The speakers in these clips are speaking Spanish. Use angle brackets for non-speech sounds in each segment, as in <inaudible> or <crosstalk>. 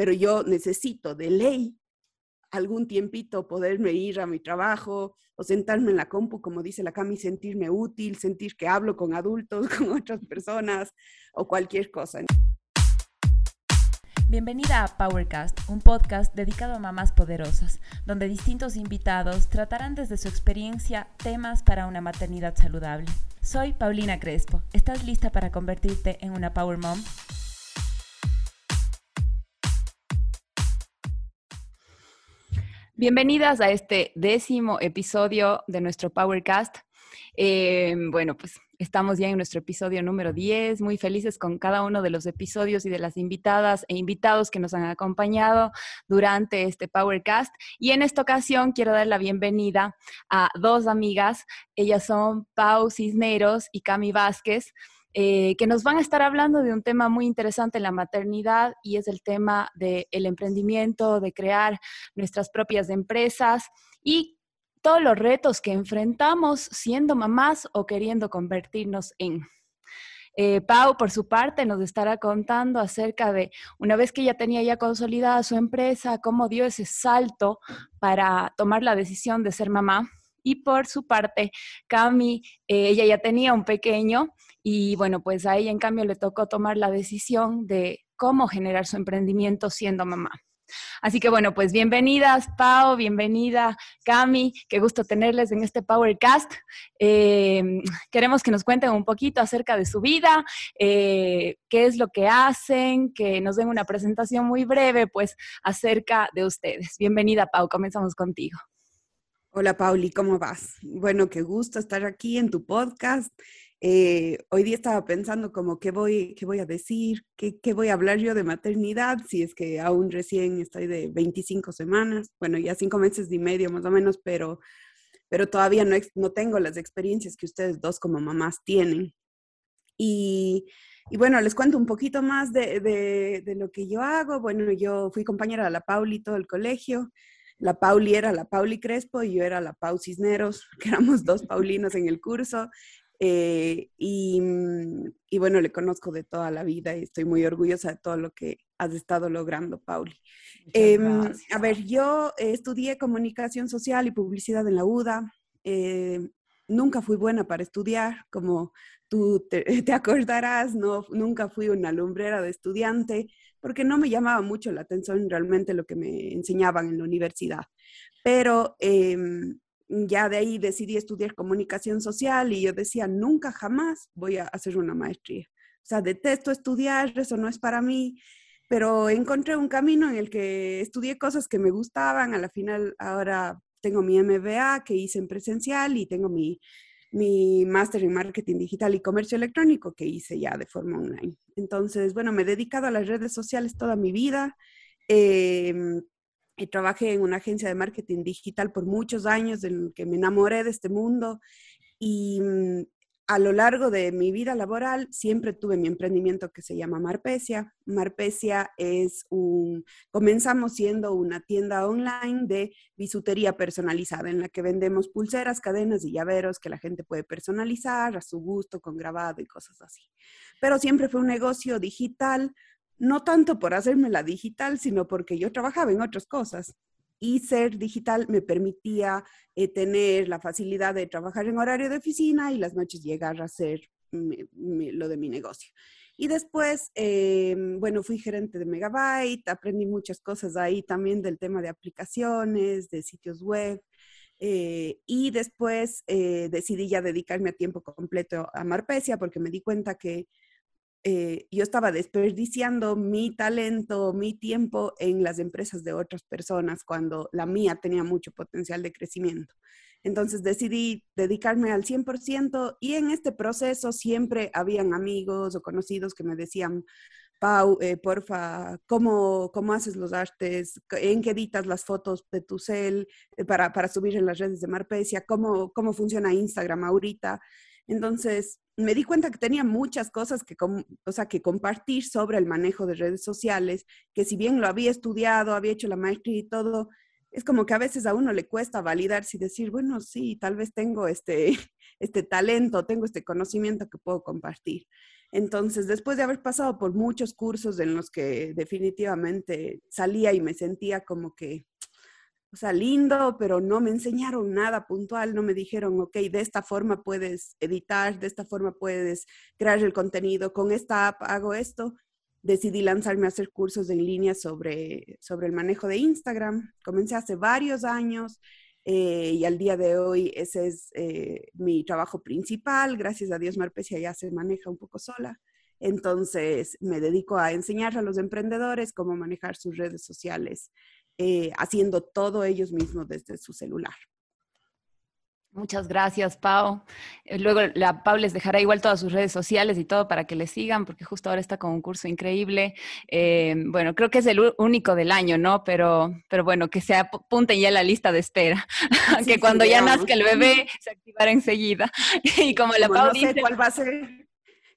pero yo necesito de ley algún tiempito poderme ir a mi trabajo o sentarme en la compu, como dice la Cami, sentirme útil, sentir que hablo con adultos, <laughs> con otras personas o cualquier cosa. Bienvenida a Powercast, un podcast dedicado a mamás poderosas, donde distintos invitados tratarán desde su experiencia temas para una maternidad saludable. Soy Paulina Crespo. ¿Estás lista para convertirte en una Power Mom? Bienvenidas a este décimo episodio de nuestro Powercast. Eh, bueno, pues estamos ya en nuestro episodio número 10, muy felices con cada uno de los episodios y de las invitadas e invitados que nos han acompañado durante este Powercast. Y en esta ocasión quiero dar la bienvenida a dos amigas. Ellas son Pau Cisneros y Cami Vázquez. Eh, que nos van a estar hablando de un tema muy interesante en la maternidad y es el tema del emprendimiento, de crear nuestras propias empresas y todos los retos que enfrentamos siendo mamás o queriendo convertirnos en. Eh, Pau, por su parte, nos estará contando acerca de una vez que ella tenía ya consolidada su empresa, cómo dio ese salto para tomar la decisión de ser mamá. Y por su parte, Cami, eh, ella ya tenía un pequeño y bueno, pues a ella en cambio le tocó tomar la decisión de cómo generar su emprendimiento siendo mamá. Así que bueno, pues bienvenidas Pau, bienvenida Cami, qué gusto tenerles en este Powercast. Eh, queremos que nos cuenten un poquito acerca de su vida, eh, qué es lo que hacen, que nos den una presentación muy breve pues acerca de ustedes. Bienvenida Pau, comenzamos contigo. Hola Pauli, ¿cómo vas? Bueno, qué gusto estar aquí en tu podcast. Eh, hoy día estaba pensando como qué voy, qué voy a decir, qué, qué, voy a hablar yo de maternidad, si es que aún recién estoy de 25 semanas, bueno, ya cinco meses y medio más o menos, pero, pero todavía no, no tengo las experiencias que ustedes dos como mamás tienen. Y, bueno, les cuento un poquito más de, de, de, lo que yo hago. Bueno, yo fui compañera de la Pauli todo el colegio. La Pauli era la Pauli Crespo y yo era la Pau Cisneros, <laughs> que éramos dos Paulinos en el curso. Eh, mm, y, bueno, le conozco de toda la vida y estoy muy orgullosa de todo lo que has estado logrando, Pauli. Em, a ver, yo estudié comunicación social y publicidad en la UDA. Eh, nunca fui buena para estudiar, como tú te, <laughs> te, acordarás, no, nunca fui una lumbrera de estudiante, porque no me llamaba mucho la atención realmente lo que me enseñaban en la universidad. Pero eh, ya de ahí decidí estudiar comunicación social y yo decía, nunca jamás voy a hacer una maestría. O sea, detesto estudiar, eso no es para mí, pero encontré un camino en el que estudié cosas que me gustaban. A la final, ahora tengo mi MBA que hice en presencial y tengo mi, mi máster en marketing digital y comercio electrónico que hice ya de forma online. Entonces, bueno, me he dedicado a las redes sociales toda mi vida. Eh, trabajé en una agencia de marketing digital por muchos años, en que me enamoré de este mundo y mm, a lo largo de mi vida laboral siempre tuve mi emprendimiento que se llama Marpesia. Marpesia es un, comenzamos siendo una tienda online de bisutería personalizada en la que vendemos pulseras, cadenas y llaveros que la gente puede personalizar a su gusto, con grabado y cosas así. Pero siempre fue un negocio digital no tanto por hacerme la digital, sino porque yo trabajaba en otras cosas. Y ser digital me permitía eh, tener la facilidad de trabajar en horario de oficina y las noches llegar a hacer lo de mi negocio. Y después, eh, bueno, fui gerente de Megabyte, aprendí muchas cosas ahí también del tema de aplicaciones, de sitios web. Eh, y después decidí ya dedicarme a tiempo completo a Marpesia porque me di cuenta que eh, yo estaba desperdiciando mi talento, mi tiempo en las empresas de otras personas cuando la mía tenía mucho potencial de crecimiento. Entonces decidí dedicarme al 100% y en este proceso siempre habían amigos o conocidos que me decían, Pau, eh, porfa, ¿cómo, ¿cómo haces los artes? ¿En qué editas las fotos de tu cel eh, para, para subir en las redes de Marpesia? ¿Cómo, ¿Cómo funciona Instagram ahorita? Entonces, me di cuenta que tenía muchas cosas que, o sea, que compartir sobre el manejo de redes sociales, que si bien lo había estudiado, había hecho la maestría y todo, es como que a veces a uno le cuesta validarse y decir, bueno, sí, tal vez tengo este, <laughs> este talento, tengo este conocimiento que puedo compartir. Entonces, después de haber pasado por muchos cursos en los que definitivamente salía y me sentía como que, o sea, lindo, pero no me enseñaron nada puntual, no me dijeron, ok, de esta forma puedes editar, de esta forma puedes crear el contenido, con esta app hago esto. Decidí lanzarme a hacer cursos en línea sobre, sobre el manejo de Instagram. Comencé hace varios años eh, y al día de hoy ese es eh, mi trabajo principal. Gracias a Dios Marpecia ya se maneja un poco sola. Entonces me dedico a enseñar a los emprendedores cómo manejar sus redes sociales, eh, haciendo todo ellos mismos desde su celular. Muchas gracias, Pau. Eh, luego la Pau les dejará igual todas sus redes sociales y todo para que le sigan, porque justo ahora está con un curso increíble. Eh, bueno, creo que es el único del año, ¿no? Pero, pero bueno, que se apunten ya a la lista de espera, <laughs> que cuando ya nazca el bebé se activará enseguida. <laughs> y como la Pau dice, cuál va a ser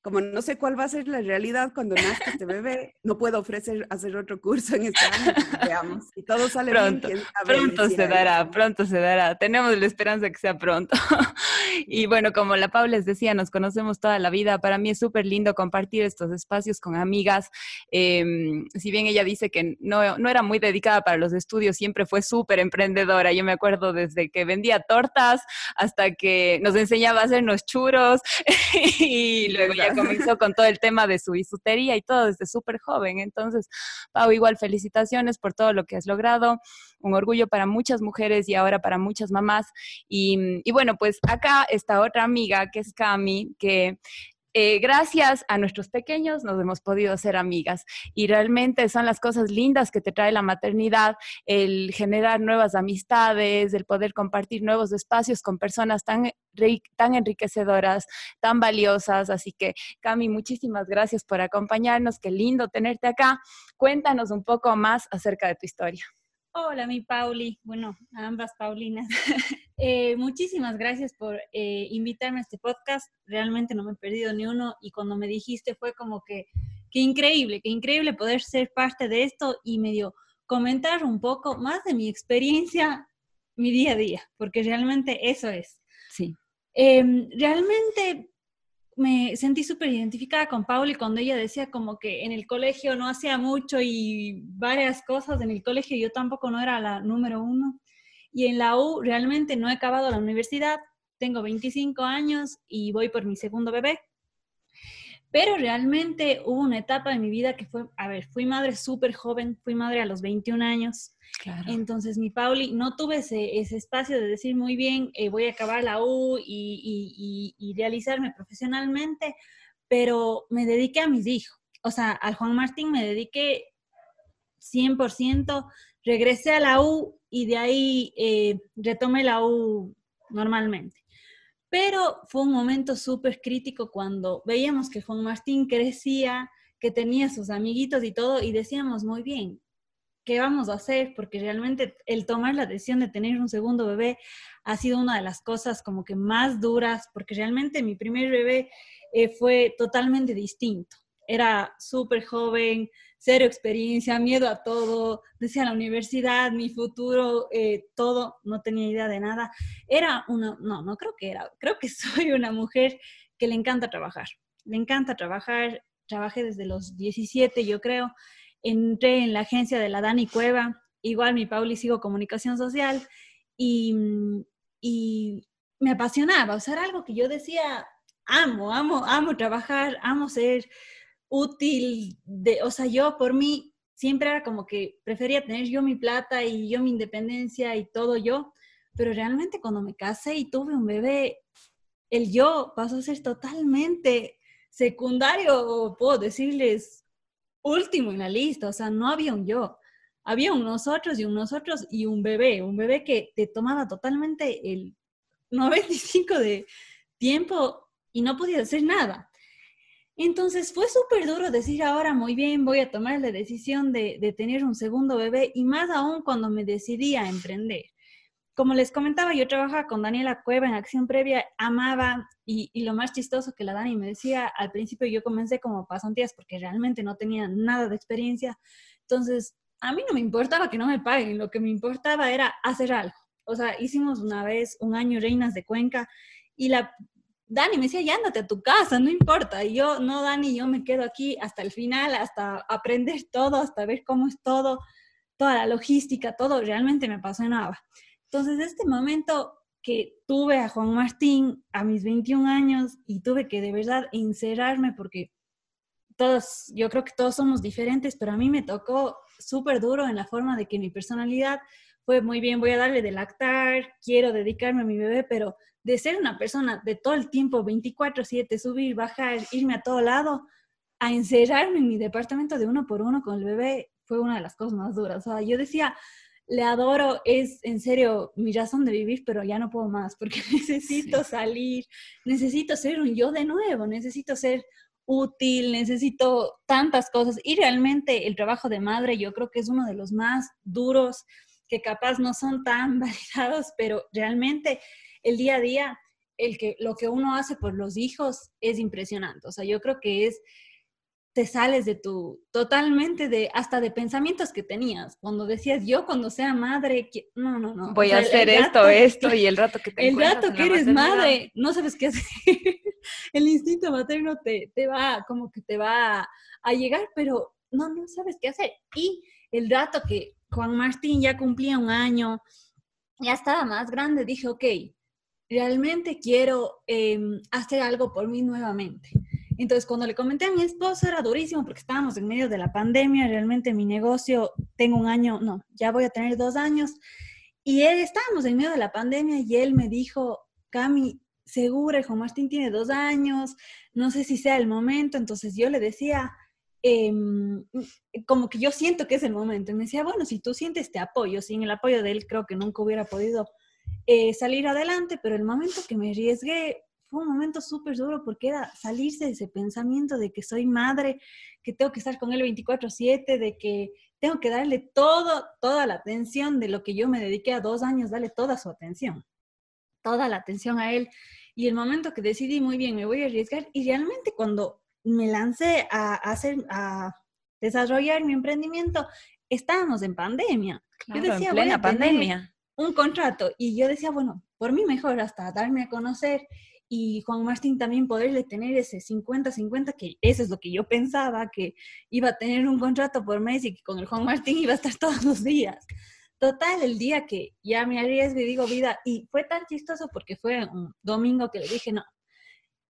como no sé cuál va a ser la realidad cuando nazca este bebé, no puedo ofrecer hacer otro curso en este año, veamos. Y todo sale pronto, bien. Pronto se dará, pronto se dará. Tenemos la esperanza que sea pronto. <laughs> y bueno, como la Paula les decía, nos conocemos toda la vida. Para mí es súper lindo compartir estos espacios con amigas. Em, si bien ella dice que no, no era muy dedicada para los estudios, siempre fue súper emprendedora. Yo me acuerdo desde que vendía tortas hasta que nos enseñaba a hacernos churros <laughs> y luego ya comenzó con todo el tema de su bisutería y todo desde súper joven. Entonces, Pau, igual felicitaciones por todo lo que has logrado, un orgullo para muchas mujeres y ahora para muchas mamás. Y, y bueno, pues acá está otra amiga que es Cami, que eh, gracias a nuestros pequeños nos hemos podido hacer amigas y realmente son las cosas lindas que te trae la maternidad, el generar nuevas amistades, el poder compartir nuevos espacios con personas tan, tan enriquecedoras, tan valiosas. Así que, Cami, muchísimas gracias por acompañarnos. Qué lindo tenerte acá. Cuéntanos un poco más acerca de tu historia. Hola, mi Pauli. Bueno, ambas Paulinas. <laughs> Eh, muchísimas gracias por eh, invitarme a este podcast. Realmente no me he perdido ni uno y cuando me dijiste fue como que, qué increíble, qué increíble poder ser parte de esto y medio comentar un poco más de mi experiencia, mi día a día, porque realmente eso es. Sí. Em, realmente me sentí súper identificada con Pauli cuando ella decía como que en el colegio no hacía mucho y varias cosas en el colegio, yo tampoco no era la número uno. Y en la U realmente no he acabado la universidad, tengo 25 años y voy por mi segundo bebé. Pero realmente hubo una etapa de mi vida que fue, a ver, fui madre súper joven, fui madre a los 21 años. Entonces, mi Pauli, no tuve ese, espacio de decir muy bien, eh, voy a acabar la U y, y, realizarme profesionalmente, pero me dediqué a mis hijos. O sea, al Juan Martín me dediqué 100%, regresé a la U y de ahí eh, retomé la U normalmente. Pero fue un momento súper crítico cuando veíamos que Juan Martín crecía, que tenía sus amiguitos y todo, y decíamos, muy bien, ¿qué vamos a hacer? Porque realmente el tomar la decisión de tener un segundo bebé ha sido una de las cosas como que más duras, porque realmente mi primer bebé eh, fue totalmente distinto. Era súper joven, cero experiencia, miedo a todo, decía la universidad, mi futuro, eh, todo, no tenía idea de nada. Era una, no, no creo que era, creo que <laughs> soy una mujer que le encanta trabajar, le encanta trabajar, trabajé desde los 17, yo creo, entré en la agencia de la Dani Cueva, igual mi Pauli sigo comunicación social y, y me apasionaba, o sea, era algo que yo decía, amo, amo, amo trabajar, amo ser útil, de, o sea, yo por mí siempre era como que prefería tener yo mi plata y yo mi independencia y todo yo, pero realmente cuando me casé y tuve un bebé, el yo pasó a ser totalmente secundario, o puedo decirles último en la lista, o sea, no había un yo, había un nosotros y un nosotros y un bebé, un bebé que te tomaba totalmente el 95 de tiempo y no podía hacer nada. Entonces fue súper duro decir ahora muy bien, voy a tomar la decisión de, tener un segundo bebé y más aún cuando me decidí a emprender. Como les comentaba, yo trabajaba con Daniela Cueva en Acción Previa, amaba y, lo más chistoso que la Dani me decía, al principio yo comencé como pasantías porque realmente no tenía nada de experiencia. Entonces, a mí no me importaba que no me paguen, lo que me importaba era hacer algo. O sea, hicimos una vez un año Reinas de Cuenca y la Dani me decía, ya ándate a tu casa, no importa. Y yo, no, Dani, yo me quedo aquí hasta el final, hasta aprender todo, hasta ver cómo es todo, toda la logística, todo realmente me apasionaba. Entonces, este momento que tuve a Juan Martín a mis 21 años y tuve que de verdad encerrarme porque todos, yo creo que todos somos diferentes, pero a mí me tocó súper duro en la forma de que mi personalidad fue muy bien, voy a darle de lactar, quiero dedicarme a mi bebé, pero de ser una persona de todo el tiempo, 24/7, subir, bajar, irme a todo lado, a encerrarme en mi departamento de uno por uno con el bebé, fue una de las cosas más duras. O sea, yo decía, le adoro, es en serio mi razón de vivir, pero ya no puedo más porque <laughs> necesito salir, necesito ser un yo de nuevo, necesito ser útil, necesito tantas cosas y realmente el trabajo de madre yo creo que es uno de los más duros que capaz no son tan <laughs> validados, pero realmente el día a día, el que, lo que uno hace por los hijos es impresionante. O sea, yo creo que es, te sales de tu, totalmente de, hasta de pensamientos que tenías. Cuando decías, yo cuando sea madre, no, no, no. Voy a hacer esto, esto, y el rato que te <laughs> El rato que eres madre, no sabes qué hacer. <laughs> el instinto materno te, te va, como que te va a llegar, pero no, no sabes qué hacer. Y el rato que Juan Martín ya cumplía un año, ya estaba más grande, dije, ok, realmente quiero em, hacer algo por mí nuevamente. Entonces, cuando le comenté a mi esposo, era durísimo porque estábamos en medio de la pandemia, realmente mi negocio, tengo un año, no, ya voy a tener dos años, y él, estábamos en medio de la pandemia y él me dijo, Cami, segura, Juan Martín tiene dos años, no sé si sea el momento, entonces yo le decía, em, como que yo siento que es el momento, y me decía, bueno, si tú sientes este apoyo, sin el apoyo de él creo que nunca hubiera podido eh, salir adelante, pero el momento que me arriesgué fue un momento súper duro porque era salirse de ese pensamiento de que soy madre, que tengo que estar con él 24/7, de que tengo que darle todo, toda la atención de lo que yo me dediqué a dos años, darle toda su atención, toda la atención a él. Y el momento que decidí, muy bien, me voy a arriesgar, y realmente cuando me lancé a, hacer, a desarrollar mi emprendimiento, estábamos en pandemia. yo decía, en plena pandemia un contrato. Y yo decía, bueno, por mí mejor hasta darme a conocer y Juan Martín también poderle tener ese 50-50, que eso es lo que yo pensaba, que iba a tener un contrato por mes y que con el Juan Martín iba a estar <laughs> todos los días. Total, el día que ya me arriesgo y digo vida, y fue tan chistoso porque fue un domingo que le dije, no.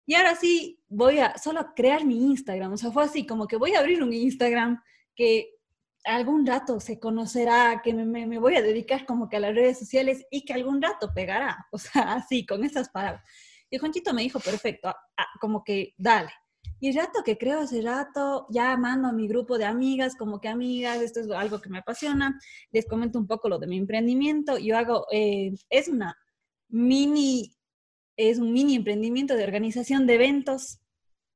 Y ahora sí, voy a solo crear mi Instagram. O sea, fue así, como que voy a abrir un Instagram que algún rato se conocerá, que me, voy a dedicar como que a las redes sociales y que algún rato pegará, <laughs> o sea, así, con esas palabras. Y Juanchito me dijo, perfecto, como que dale. Y el rato que creo ese rato, ya mando a mi grupo de amigas, como que amigas, esto es algo que me apasiona, les comento un poco lo de mi emprendimiento. Yo hago, eh, es una mini, es un mini emprendimiento de organización de eventos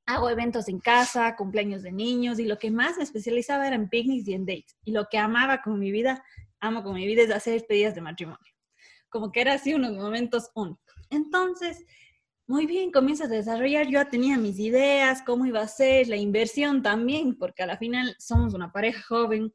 hago eventos en casa, cumpleaños de niños y lo que más me especializaba era en picnics y en dates. Y lo que amaba con mi vida, amo con mi vida, es hacer despedidas de matrimonio. Como que era así unos momentos únicos. Entonces, muy bien, comienzo a desarrollar. Yo tenía mis ideas, cómo iba a ser, la inversión también, porque a la final somos una pareja joven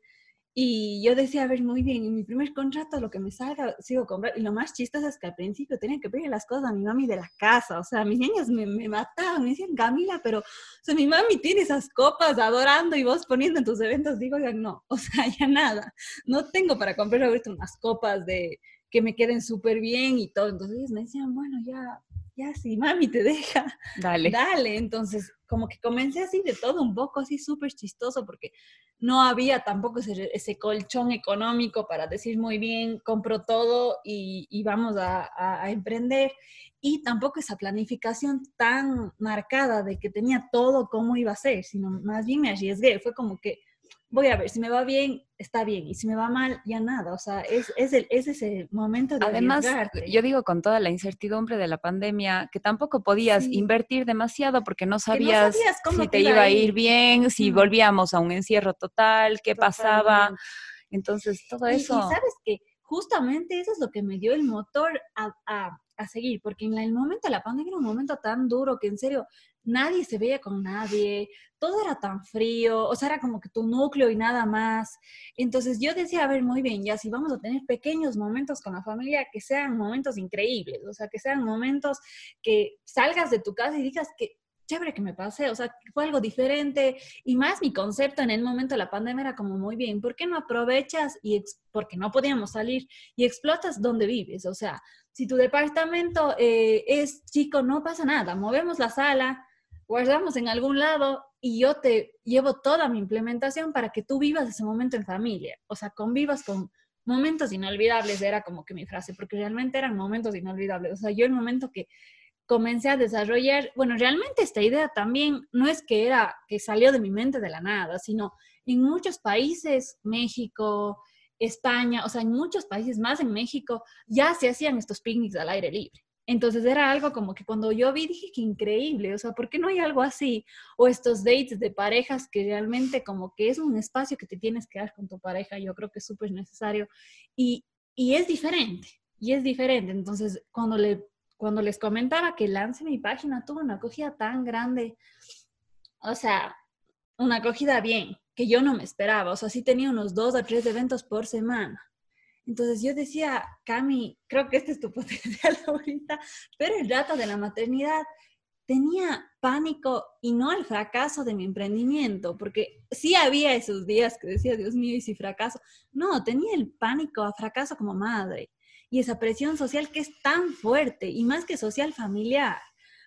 y yo decía, a ver, muy bien, en mi primer contrato lo que me salga, sigo comprando. Y lo más chistoso es que al principio tenía que pedir las cosas a mi mami de la casa. O sea, mis niños me, me mataban, me decían, Camila, pero o sea, mi mami tiene esas copas adorando y vos poniendo en tus eventos. Digo, ya no, <laughs> o sea, ya nada. No tengo para comprar ahorita unas copas de que me queden súper bien y todo. Entonces ellos me decían, bueno, ya, ya si mami te deja, dale. Dale. Entonces, como que comencé así de todo un poco, así súper chistoso, porque no había tampoco ese, colchón económico para decir muy bien, compro todo y, vamos a, a, emprender. Y tampoco esa planificación tan marcada de que tenía todo cómo iba a ser, sino más bien me arriesgué. Fue como que voy a ver, si me va bien, está bien, y si me va mal, ya nada, o sea, es, es, el, es ese momento de Además, yo digo con toda la incertidumbre de la pandemia, que tampoco podías invertir demasiado porque no sabías, si te iba a ir bien, si volvíamos a un encierro total, qué pasaba, entonces todo eso... Y, sabes que justamente eso es lo que me dio el motor a, a seguir, porque en el momento de la pandemia era un momento tan duro que en serio nadie se veía con nadie, todo era tan frío, o sea, era como que tu núcleo y nada más. Entonces yo decía, a ver, muy bien, ya si vamos a tener pequeños momentos con la familia, que sean momentos increíbles, o sea, que sean momentos que salgas de tu casa y digas que chévere que me pasé, o sea, fue algo diferente y más mi concepto en el momento de la pandemia era como muy bien, ¿por qué no aprovechas y porque no podíamos salir y explotas donde vives? O sea, si tu departamento eh, es chico, no pasa nada, movemos la sala, guardamos en algún lado y yo te llevo toda mi implementación para que tú vivas ese momento en familia, o sea, convivas con momentos inolvidables, era como que mi frase, porque realmente eran momentos inolvidables, o sea, yo el momento que comencé a desarrollar, bueno, realmente esta idea también no es que era que salió de mi mente de la nada, sino en muchos países, México, España, o sea, en muchos países más en México, ya se hacían estos picnics al aire libre. Entonces era algo como que cuando yo vi dije que increíble, o sea, ¿por qué no hay algo así? O estos dates de parejas que realmente como que es un espacio que te tienes que dar con tu pareja, yo creo que es súper necesario y, y es diferente, y es diferente. Entonces, cuando le cuando les comentaba que lance mi página, tuvo una acogida tan grande, o sea, una acogida bien, que yo no me esperaba, o sea, sí tenía unos dos o tres eventos por semana. Entonces yo decía, Cami, creo que este es tu <laughs> potencial ahorita, pero el rato de la maternidad tenía pánico y no al fracaso de mi emprendimiento, porque sí había esos días que decía, Dios mío, ¿y si fracaso? No, tenía el pánico a fracaso como madre y esa presión social que es tan fuerte y más que social familiar.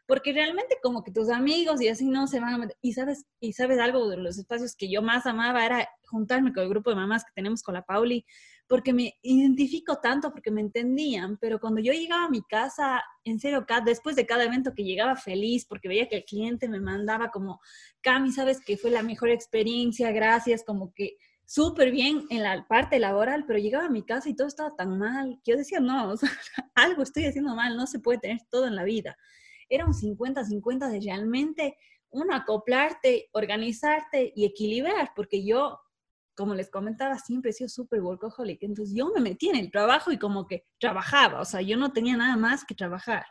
Porque realmente como que tus amigos y así no se van a meter. Y sabes, y sabes algo de los espacios que yo más amaba era juntarme con el grupo de mamás que tenemos con la Pauli, porque me identifico tanto, porque me entendían, pero cuando yo llegaba a mi casa, en serio, después de cada evento que llegaba feliz, porque veía que el cliente me mandaba como, Cami, sabes que fue la mejor experiencia, gracias, como que súper bien en la parte laboral, pero llegaba a mi casa y todo estaba tan mal que yo decía, no, <laughs> algo estoy haciendo mal, no se puede tener todo en la vida. Era un 50-50 de realmente uno acoplarte, organizarte y equilibrar, porque yo, como les comentaba, siempre he sido súper workaholic, entonces yo me metí en el trabajo y como que trabajaba, o sea, yo no tenía nada más que trabajar.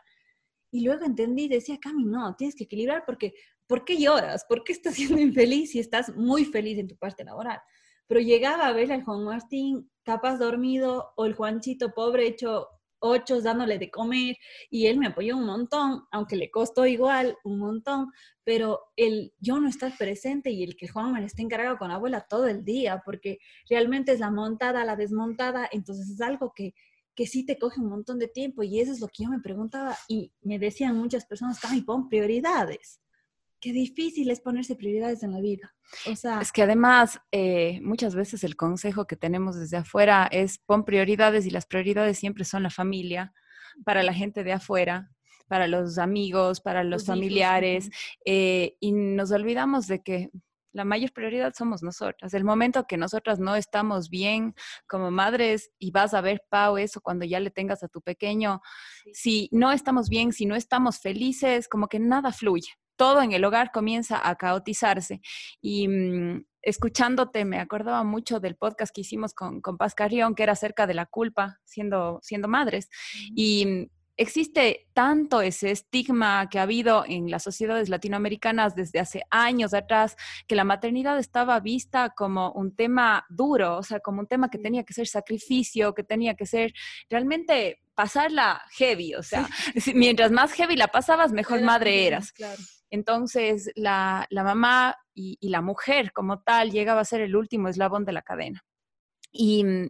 Y luego entendí, decía, Cami, no, tienes que equilibrar porque, ¿por qué lloras? ¿Por qué estás <laughs> siendo infeliz si estás muy feliz en tu parte laboral? Pero llegaba a ver al Juan Martín capaz dormido o el Juanchito pobre hecho ocho dándole de comer y él me apoyó un montón, aunque le costó igual un montón, pero el yo no estar presente y el que Juan me esté encargado con la abuela todo el día, porque realmente es la montada, la desmontada, entonces es algo que, que sí te coge un montón de tiempo y eso es lo que yo me preguntaba y me decían muchas personas, Cami, pon prioridades qué difícil es ponerse prioridades en la vida. O sea, es que además eh, muchas veces el consejo que tenemos desde afuera es pon prioridades y las prioridades siempre son la familia, para la gente de afuera, para los amigos, para los, familiares, eh, y nos olvidamos de que la mayor prioridad somos nosotras. El momento que nosotras no estamos bien como madres y vas a ver, Pau, eso cuando ya le tengas a tu pequeño, si no estamos bien, si no estamos felices, como que nada fluye todo en el hogar comienza a caotizarse. Y mm, escuchándote, me acordaba mucho del podcast que hicimos con, con Paz Carrión, que era acerca de la culpa siendo, siendo madres. Y mm, existe tanto ese estigma que ha habido en las sociedades latinoamericanas desde hace años atrás, que la maternidad estaba vista como un tema duro, o sea, como un tema que tenía que ser sacrificio, que tenía que ser realmente pasarla heavy, o sea, <laughs> mientras más heavy la pasabas, mejor madre eras. Entonces, la, mamá y, la mujer como tal llegaba a ser el último eslabón de la cadena. Y,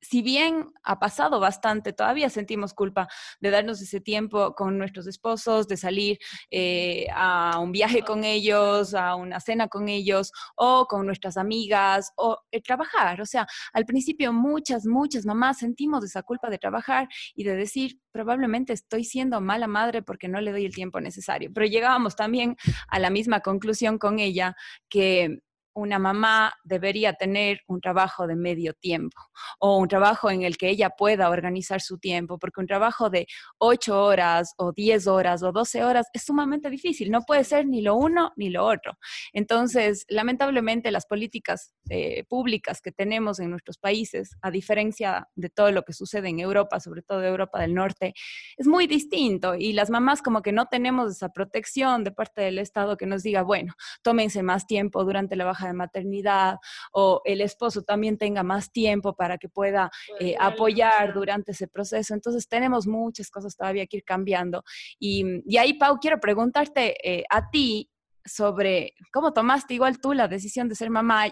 si bien ha pasado bastante, todavía sentimos culpa de darnos ese tiempo con nuestros esposos, de salir eh, a un viaje con ellos, a una cena con ellos, o con nuestras amigas, o eh, trabajar. O sea, al principio muchas, muchas mamás sentimos esa culpa de trabajar y de decir, probablemente estoy siendo mala madre porque no le doy el tiempo necesario. Pero llegábamos también a la misma conclusión con ella, que una mamá debería tener un trabajo de medio tiempo o un trabajo en el que ella pueda organizar su tiempo, porque un trabajo de 8 horas o 10 horas o 12 horas es sumamente difícil, no puede ser ni lo uno ni lo otro. Entonces, lamentablemente las políticas eh, públicas que tenemos en nuestros países, a diferencia de todo lo que sucede en Europa, sobre todo Europa del Norte, es muy distinto y las mamás como que no tenemos esa protección de parte del Estado que nos diga, bueno, tómense más tiempo durante la baja de maternidad o el esposo también tenga más tiempo para que pueda eh, apoyar durante ese proceso. Entonces tenemos muchas cosas todavía que ir cambiando. Y, y ahí, Pau, quiero preguntarte eh, a ti sobre cómo tomaste igual tú la decisión de ser mamá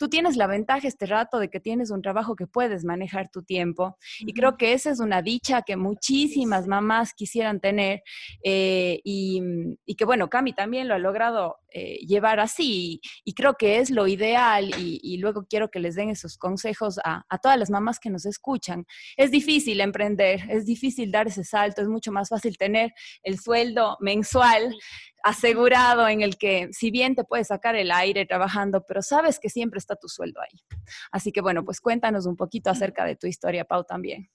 tú tienes la ventaja este rato de que tienes un trabajo que puedes manejar tu tiempo. Y creo que esa es una dicha que muchísimas mamás quisieran tener eh, y, que, bueno, Cami también lo ha logrado eh, llevar así y, creo que es lo ideal y, luego quiero que les den esos consejos a, a todas las mamás que nos escuchan. Es difícil emprender, es difícil dar ese salto, es mucho más fácil tener el sueldo mensual asegurado en el que si bien te puedes sacar el aire trabajando, pero sabes que siempre está tu sueldo ahí. Así que bueno, pues cuéntanos un poquito acerca de tu historia, Pau, también.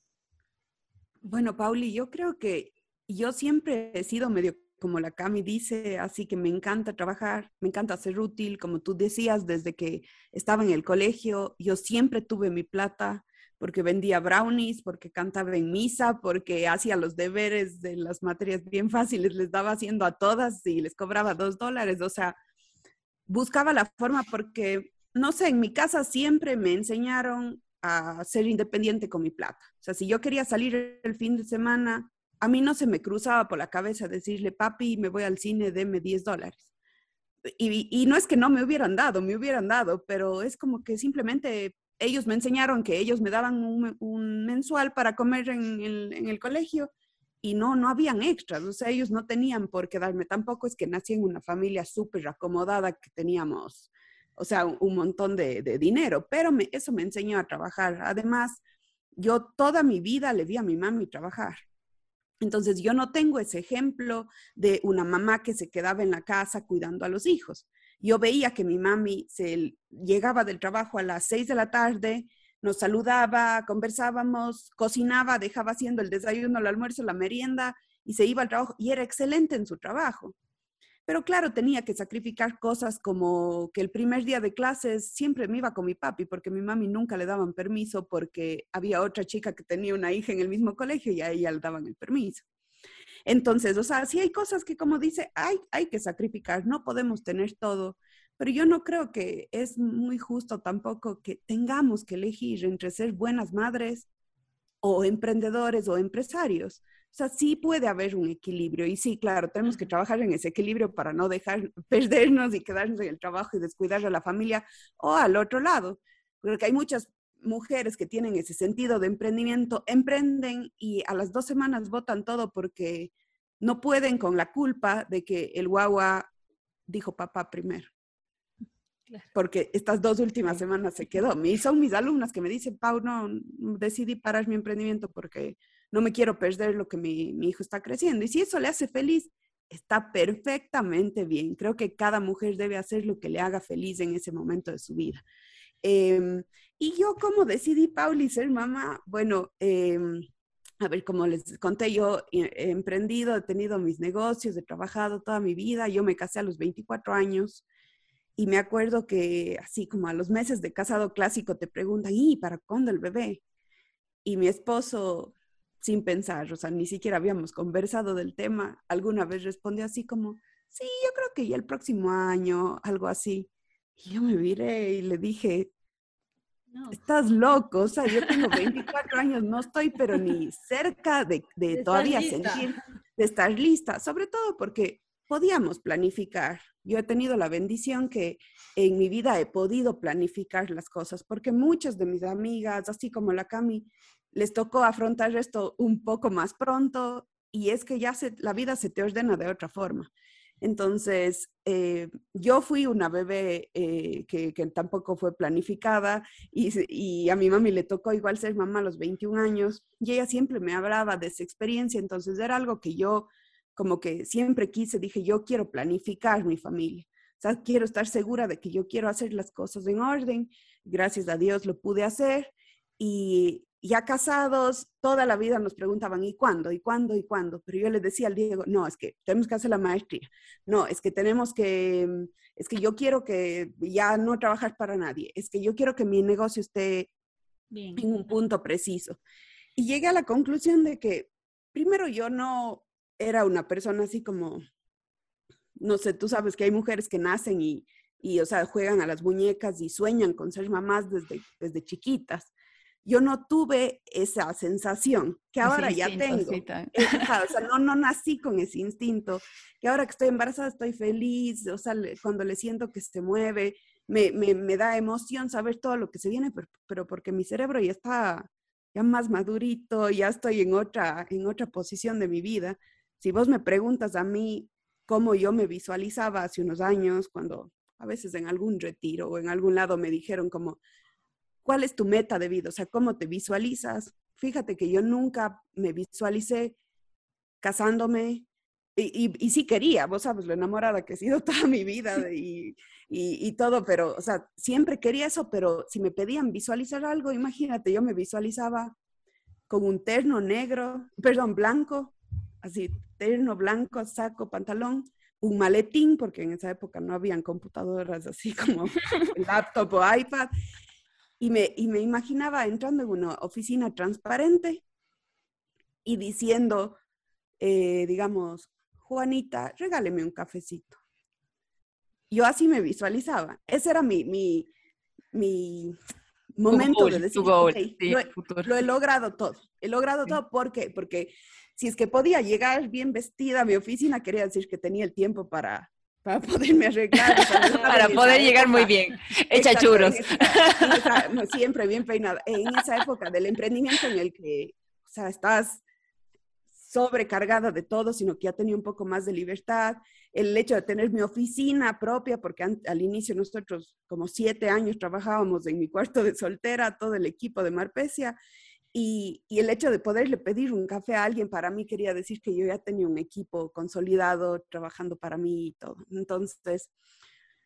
Bueno, Pauli, yo creo que yo siempre he sido medio como la Cami dice, así que me encanta trabajar, me encanta ser útil, como tú decías, desde que estaba en el colegio, yo siempre tuve mi plata, porque vendía brownies, porque cantaba en misa, porque hacía los deberes de las materias bien fáciles, les daba haciendo a todas y les cobraba dos dólares. O sea, buscaba la forma porque, no sé, en mi casa siempre me enseñaron a ser independiente con mi plata. O sea, si yo quería salir el fin de semana, a mí no se me cruzaba por la cabeza decirle, papi, me voy al cine, deme 10 dólares. Y, y, no es que no me hubieran dado, me hubieran dado, pero es como que simplemente ellos me enseñaron que ellos me daban un, mensual para comer en el, colegio y no, no habían extras, o sea, ellos no tenían por qué darme, tampoco es que nací en una familia súper acomodada que teníamos, o sea, un, montón de, dinero, pero eso me enseñó a trabajar. Además, yo toda mi vida le vi a mi mami trabajar. Entonces, yo no tengo ese ejemplo de una mamá que se quedaba en la casa cuidando a los hijos. Yo veía que mi mami se llegaba del trabajo a las seis de la tarde, nos saludaba, conversábamos, cocinaba, dejaba haciendo el desayuno, el almuerzo, la merienda y se iba al trabajo y era excelente en su trabajo. Pero claro, tenía que sacrificar cosas como que el primer día de clases siempre me iba con mi papi porque mi mami nunca le daban permiso porque había otra chica que tenía una hija en el mismo colegio y a ella le daban el permiso. Entonces, o sea, sí hay cosas que como dice, hay, hay que sacrificar, no podemos tener todo, pero yo no creo que es muy justo tampoco que tengamos que elegir entre ser buenas madres o emprendedores o empresarios. O sea, sí puede haber un equilibrio y sí, claro, tenemos que trabajar en ese equilibrio para no dejar <laughs> perdernos y quedarnos en el trabajo y descuidar a la familia o al otro lado, porque hay muchas mujeres que tienen ese sentido de emprendimiento emprenden y a las dos semanas votan todo porque no pueden con la culpa de que el guagua dijo papá primero. Porque estas dos últimas semanas se quedó. Y son mis alumnas que me dicen, Pau, no, decidí parar mi emprendimiento porque no me quiero perder lo que mi, mi hijo está creciendo. Y si eso le hace feliz, está perfectamente bien. Creo que cada mujer debe hacer lo que le haga feliz en ese momento de su vida. Em, y yo como decidí, Pauli, ser mamá, bueno, em, a ver, como les conté, yo he emprendido, he tenido mis negocios, he trabajado toda mi vida, yo me casé a los 24 años y me acuerdo que así como a los meses de casado clásico te preguntan, ¿y para cuándo el bebé? Y mi esposo, sin pensar, o sea, ni siquiera habíamos conversado del tema, alguna vez respondió así como, sí, yo creo que ya el próximo año, algo así. Y yo me miré y le dije, Estás loco, o sea, yo tengo 24 años, no estoy pero ni cerca de, todavía sentir, de estar lista, sobre todo porque podíamos planificar. Yo he tenido la bendición que en mi vida he podido planificar las cosas, porque muchas de mis amigas, así como la Cami, les tocó afrontar esto un poco más pronto y es que ya se, la vida se te ordena de otra forma. Entonces, eh, yo fui una bebé eh, que, tampoco fue planificada y, a mi mami le tocó igual ser mamá a los 21 años y ella siempre me hablaba de esa experiencia, entonces era algo que yo como que siempre quise, dije, yo quiero planificar mi familia. O sea, quiero estar segura de que yo quiero hacer las cosas en orden. Gracias a Dios lo pude hacer. Y ya casados, toda la vida nos preguntaban, ¿y cuándo? ¿Y cuándo? ¿Y cuándo? Pero yo les decía al Diego, no, es que tenemos que hacer la maestría. No, es que tenemos que, mm, es que yo quiero que ya no trabajar para nadie. Es que yo quiero que mi negocio esté Bien. en un punto preciso. Y llegué a la conclusión de que, primero, yo no era una persona así como, no sé, tú sabes que hay mujeres que nacen y, y o sea, juegan a las muñecas y sueñan con ser mamás desde, desde chiquitas yo no tuve esa sensación que ahora ya tengo. <laughs> o sea, no, no nací con ese instinto, que ahora que estoy embarazada estoy feliz, o sea, cuando le siento que se mueve, me, me, me da emoción saber todo lo que se viene, pero, pero, porque mi cerebro ya está ya más madurito, ya estoy en otra, en otra posición de mi vida. Si vos me preguntas a mí cómo yo me visualizaba hace unos años, cuando a veces en algún retiro o en algún lado me dijeron como, ¿Cuál es tu meta de vida? O sea, ¿cómo te visualizas? Fíjate que yo nunca me visualicé casándome y, y, sí quería, vos sabes, lo enamorada que he sido <laughs> toda mi vida y, y, todo, pero, o sea, siempre quería eso, pero si me pedían visualizar algo, imagínate, yo me visualizaba con un terno negro, perdón, blanco, así, terno blanco, saco, pantalón, un maletín, porque en esa época no habían computadoras así <laughs> como <laughs> laptop o iPad, y me, y me imaginaba entrando en una oficina transparente y diciendo, eh, digamos, Juanita, regáleme un cafecito. Yo así me visualizaba. Ese era mi, mi, mi momento de decir, lo, he, logrado todo. He logrado todo porque, porque si es que podía llegar bien vestida a mi oficina, quería decir que tenía el tiempo para, para poderme arreglar. <laughs> para poder llegar muy bien, hecha churros. siempre bien peinada. En esa época del emprendimiento en el que, o sea, estás sobrecargada de todo, sino que ya tenía un poco más de libertad. El hecho de tener mi oficina propia, porque al inicio nosotros como siete años trabajábamos en mi cuarto de soltera, todo el equipo de Marpesia, y, el hecho de poderle pedir un café a alguien para mí quería decir que yo ya tenía un equipo consolidado trabajando para mí y todo. Entonces,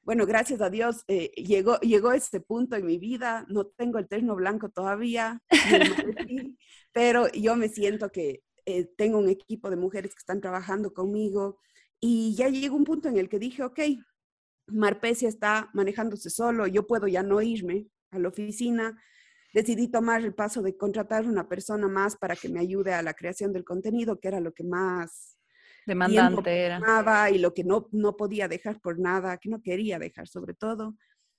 bueno, gracias a Dios eh, llegó, llegó este punto en mi vida. No tengo el terno blanco todavía, <laughs> pero yo me siento que eh, tengo un equipo de mujeres que están trabajando conmigo y ya llegó un punto en el que dije, ok, Marpesia está manejándose solo, yo puedo ya no irme a la oficina, decidí tomar el paso de contratar una persona más para que me ayude a la creación del contenido, que era lo que más demandante era. Y lo que no, no podía dejar por nada, que no quería dejar sobre todo.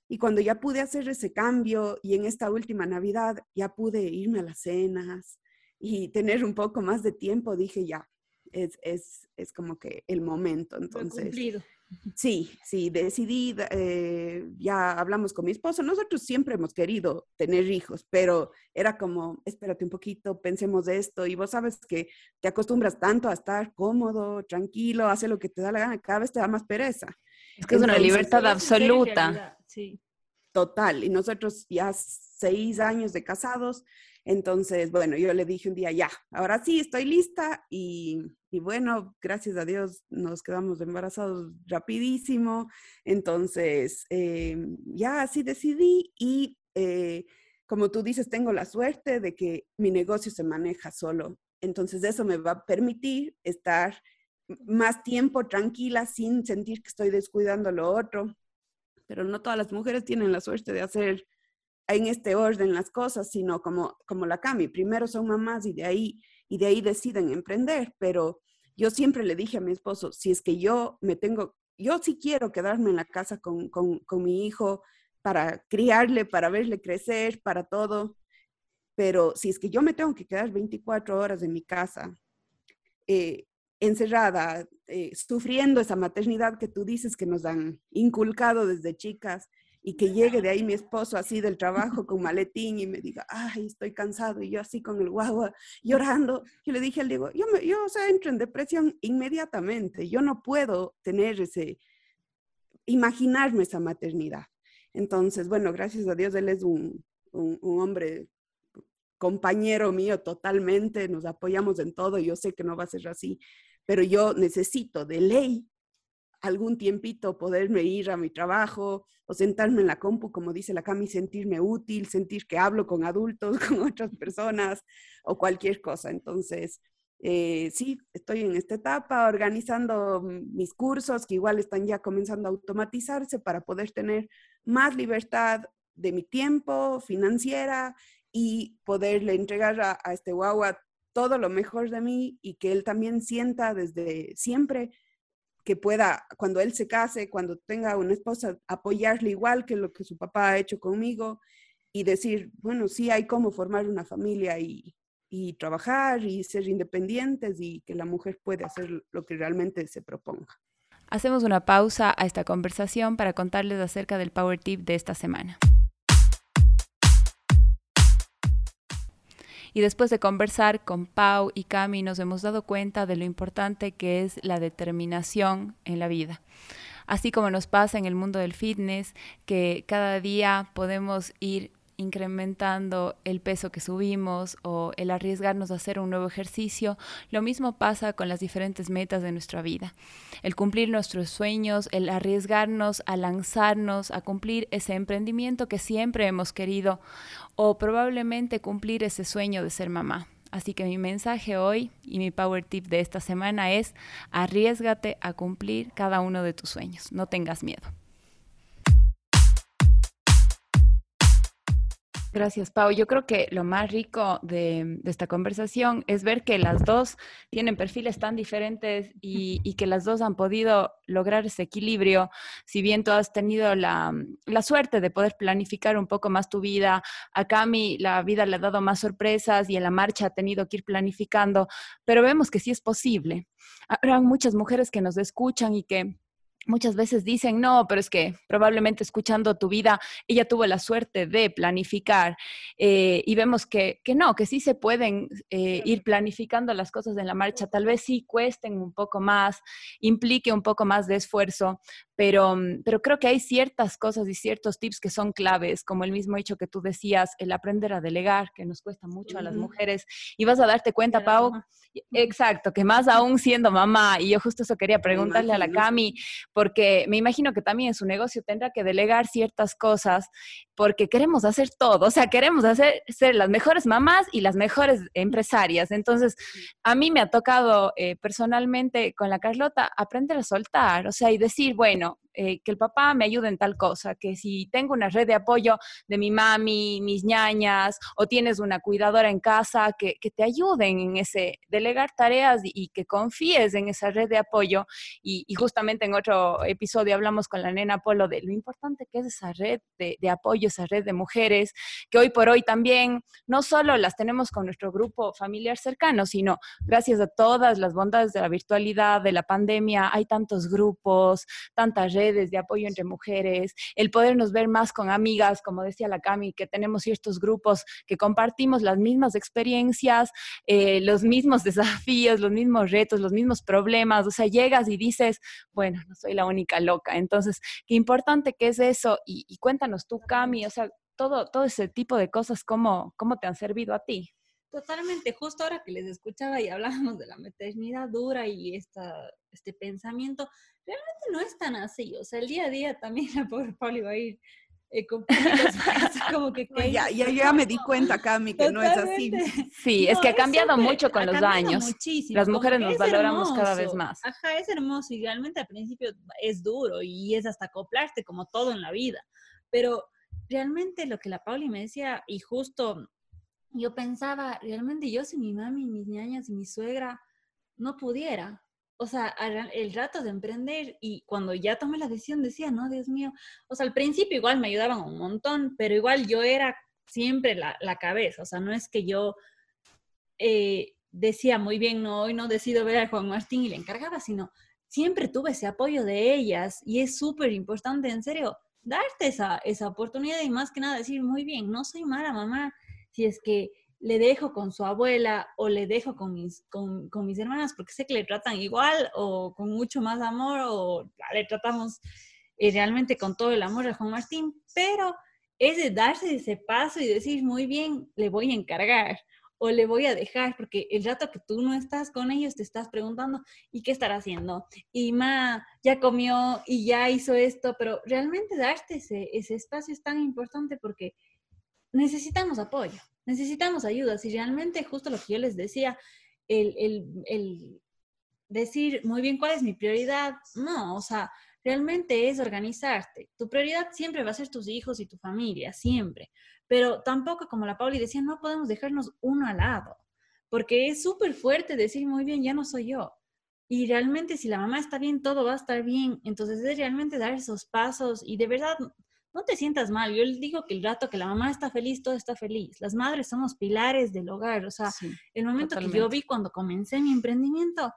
Y cuando ya pude hacer ese cambio y en esta última Navidad ya pude irme a las cenas y tener un poco más de tiempo, dije ya, es, es, es como que el momento. Entonces, Sí, sí, decidí, eh, ya hablamos con mi esposo, nosotros siempre hemos querido tener hijos, pero era como, espérate un poquito, pensemos de esto, y vos sabes que te acostumbras tanto a estar cómodo, tranquilo, hace lo que te da la gana, cada vez te da más pereza. Es que es una libertad absoluta. Sí. Total, y nosotros ya seis años de casados, entonces, bueno, yo le dije un día, ya, ahora sí, estoy lista y, bueno, gracias a Dios nos quedamos embarazados rapidísimo. Entonces, eh, ya así decidí y eh, como tú dices, tengo la suerte de que mi negocio se maneja solo. Entonces, eso me va a permitir estar más tiempo tranquila sin sentir que estoy descuidando lo otro. Pero no todas las mujeres tienen la suerte de hacer en este orden las cosas, sino como, como la Cami, primero son mamás y de ahí, y de ahí deciden emprender, pero yo siempre le dije a mi esposo, si es que yo me tengo, yo sí quiero quedarme en la casa con, con, con mi hijo para criarle, para verle crecer, para todo, pero si es que yo me tengo que quedar 24 horas en mi casa, eh, encerrada, eh, sufriendo esa maternidad que tú dices que nos han inculcado desde chicas, y que llegue de ahí mi esposo así del trabajo con maletín y me diga, ay, estoy cansado y yo así con el guagua llorando. Yo le dije al Diego, yo, me, yo o sea, entro en depresión inmediatamente, yo no puedo tener ese, imaginarme esa maternidad. Entonces, bueno, gracias a Dios, él es un, un, un hombre compañero mío totalmente, nos apoyamos en todo, yo sé que no va a ser así, pero yo necesito de ley algún tiempito poderme ir a mi trabajo o sentarme en la compu, como dice la Cami, sentirme útil, sentir que hablo con adultos, <laughs> con otras personas o cualquier cosa. Entonces, eh, sí, estoy en esta etapa organizando mis cursos que igual están ya comenzando a automatizarse para poder tener más libertad de mi tiempo financiera y poderle entregar a, a este guagua todo lo mejor de mí y que él también sienta desde siempre que pueda, cuando él se case, cuando tenga una esposa, apoyarle igual que lo que su papá ha hecho conmigo y decir, bueno, sí hay cómo formar una familia y, y trabajar y ser independientes y que la mujer puede hacer lo que realmente se proponga. Hacemos una pausa a esta conversación para contarles acerca del Power Tip de esta semana. Y después de conversar con Pau y Cami nos hemos dado cuenta de lo importante que es la determinación en la vida. Así como nos pasa en el mundo del fitness, que cada día podemos ir incrementando el peso que subimos o el arriesgarnos a hacer un nuevo ejercicio, lo mismo pasa con las diferentes metas de nuestra vida. El cumplir nuestros sueños, el arriesgarnos a lanzarnos, a cumplir ese emprendimiento que siempre hemos querido o probablemente cumplir ese sueño de ser mamá. Así que mi mensaje hoy y mi power tip de esta semana es arriesgate a cumplir cada uno de tus sueños. No tengas miedo. Gracias, Pau. Yo creo que lo más rico de, esta conversación es ver que las dos tienen perfiles tan diferentes y, que las dos han podido lograr ese equilibrio. Si bien tú has tenido la, la, suerte de poder planificar un poco más tu vida, a Cami la vida le ha dado más sorpresas y en la marcha ha tenido que ir planificando, pero vemos que sí es posible. Habrá muchas mujeres que nos escuchan y que Muchas veces dicen, no, pero es que probablemente escuchando tu vida, ella tuvo la suerte de planificar eh, y vemos que, que, no, que sí se pueden eh, ir planificando las cosas en la marcha, tal vez sí cuesten un poco más, implique un poco más de esfuerzo, pero, mm, pero creo que hay ciertas cosas y ciertos tips que son claves, como el mismo hecho que tú decías, el aprender a delegar, que nos cuesta mucho a las mujeres, y vas a darte cuenta, Pau, exacto, que más aún siendo mamá, y yo justo eso quería preguntarle a la Cami, porque me imagino que también en su negocio tendrá que delegar ciertas cosas porque queremos hacer todo, o sea, queremos hacer, ser las mejores mamás y las mejores empresarias. Entonces, a mí me ha tocado eh, personalmente con la Carlota aprender a soltar, o sea, y decir, bueno, eh, que el papá me ayude en tal cosa, que si tengo una red de apoyo de mi mami, mis ñañas, o tienes una cuidadora en casa, que, te ayuden en ese, delegar tareas y, que confíes en esa red de apoyo. Y, justamente en otro episodio hablamos con la nena Polo de lo importante que es esa red de, de apoyo, esa red de mujeres, que hoy por hoy también no solo las tenemos con nuestro grupo familiar cercano, sino gracias a todas las bondades de la virtualidad, de la pandemia, hay tantos grupos, tantas redes redes de apoyo entre mujeres, el podernos ver más con amigas, como decía la Cami, que tenemos ciertos grupos que compartimos las mismas experiencias, eh, los mismos <laughs> desafíos, los mismos retos, los mismos problemas, o sea, llegas y dices, bueno, no soy la única loca, entonces, qué importante que es eso, y, cuéntanos tú, Cami, o sea, todo, todo ese tipo de cosas, ¿cómo, cómo te han servido a ti? Totalmente, justo ahora que les escuchaba y hablábamos de la maternidad dura y esta, este pensamiento, realmente no es tan así. O sea, el día a día también <laughs> la pobre Pauli va a ir eh, con <laughs> como que... ya, ya, ya, me di cuenta, Cami, que no es así. Sí, es que ha cambiado mucho con los años. Muchísimo. Las mujeres nos valoramos cada vez más. Ajá, es hermoso y realmente al principio es duro y es hasta acoplarte como todo en la vida. Pero realmente lo que la Pauli me decía, y justo yo pensaba, realmente yo si mi mami, mis ñañas y mi suegra no pudiera, o sea, el rato de emprender y cuando ya tomé la decisión decía, no, Dios mío, o sea, al principio igual me ayudaban un montón, pero igual yo era siempre la, cabeza, o sea, no es que yo eh, decía muy bien, no, hoy no decido ver a Juan Martín y le encargaba, sino siempre tuve ese apoyo de ellas y es súper importante, en serio, darte esa, esa oportunidad y más que nada decir, muy bien, no soy mala mamá, si es que le dejo con su abuela o le dejo con mis, con, mis hermanas porque sé que le tratan igual o con mucho más amor o le tratamos eh, realmente con todo el amor a Juan Martín, pero es de darse ese paso y decir, muy bien, le voy a encargar. o le voy a dejar, porque el rato que tú no estás con ellos te estás preguntando, ¿y qué estará haciendo? Y ma, ya comió y ya hizo esto, pero realmente darte ese, ese espacio es tan importante porque necesitamos apoyo, necesitamos ayuda. Si realmente, justo lo que yo les decía, el, el, el decir muy bien cuál es mi prioridad, no, o sea, realmente es organizarte. Tu prioridad siempre va a ser tus hijos y tu familia, siempre. Pero tampoco, como la Pauli decía, no podemos dejarnos uno al lado, porque es súper fuerte decir, muy bien, ya no soy yo. Y realmente si la mamá está bien, todo va a estar bien. Entonces es realmente dar esos pasos y de verdad no te sientas mal. Yo les digo que el rato que la mamá está feliz, todo está feliz. Las madres somos pilares del hogar. O sea, el momento que yo vi cuando comencé mi emprendimiento,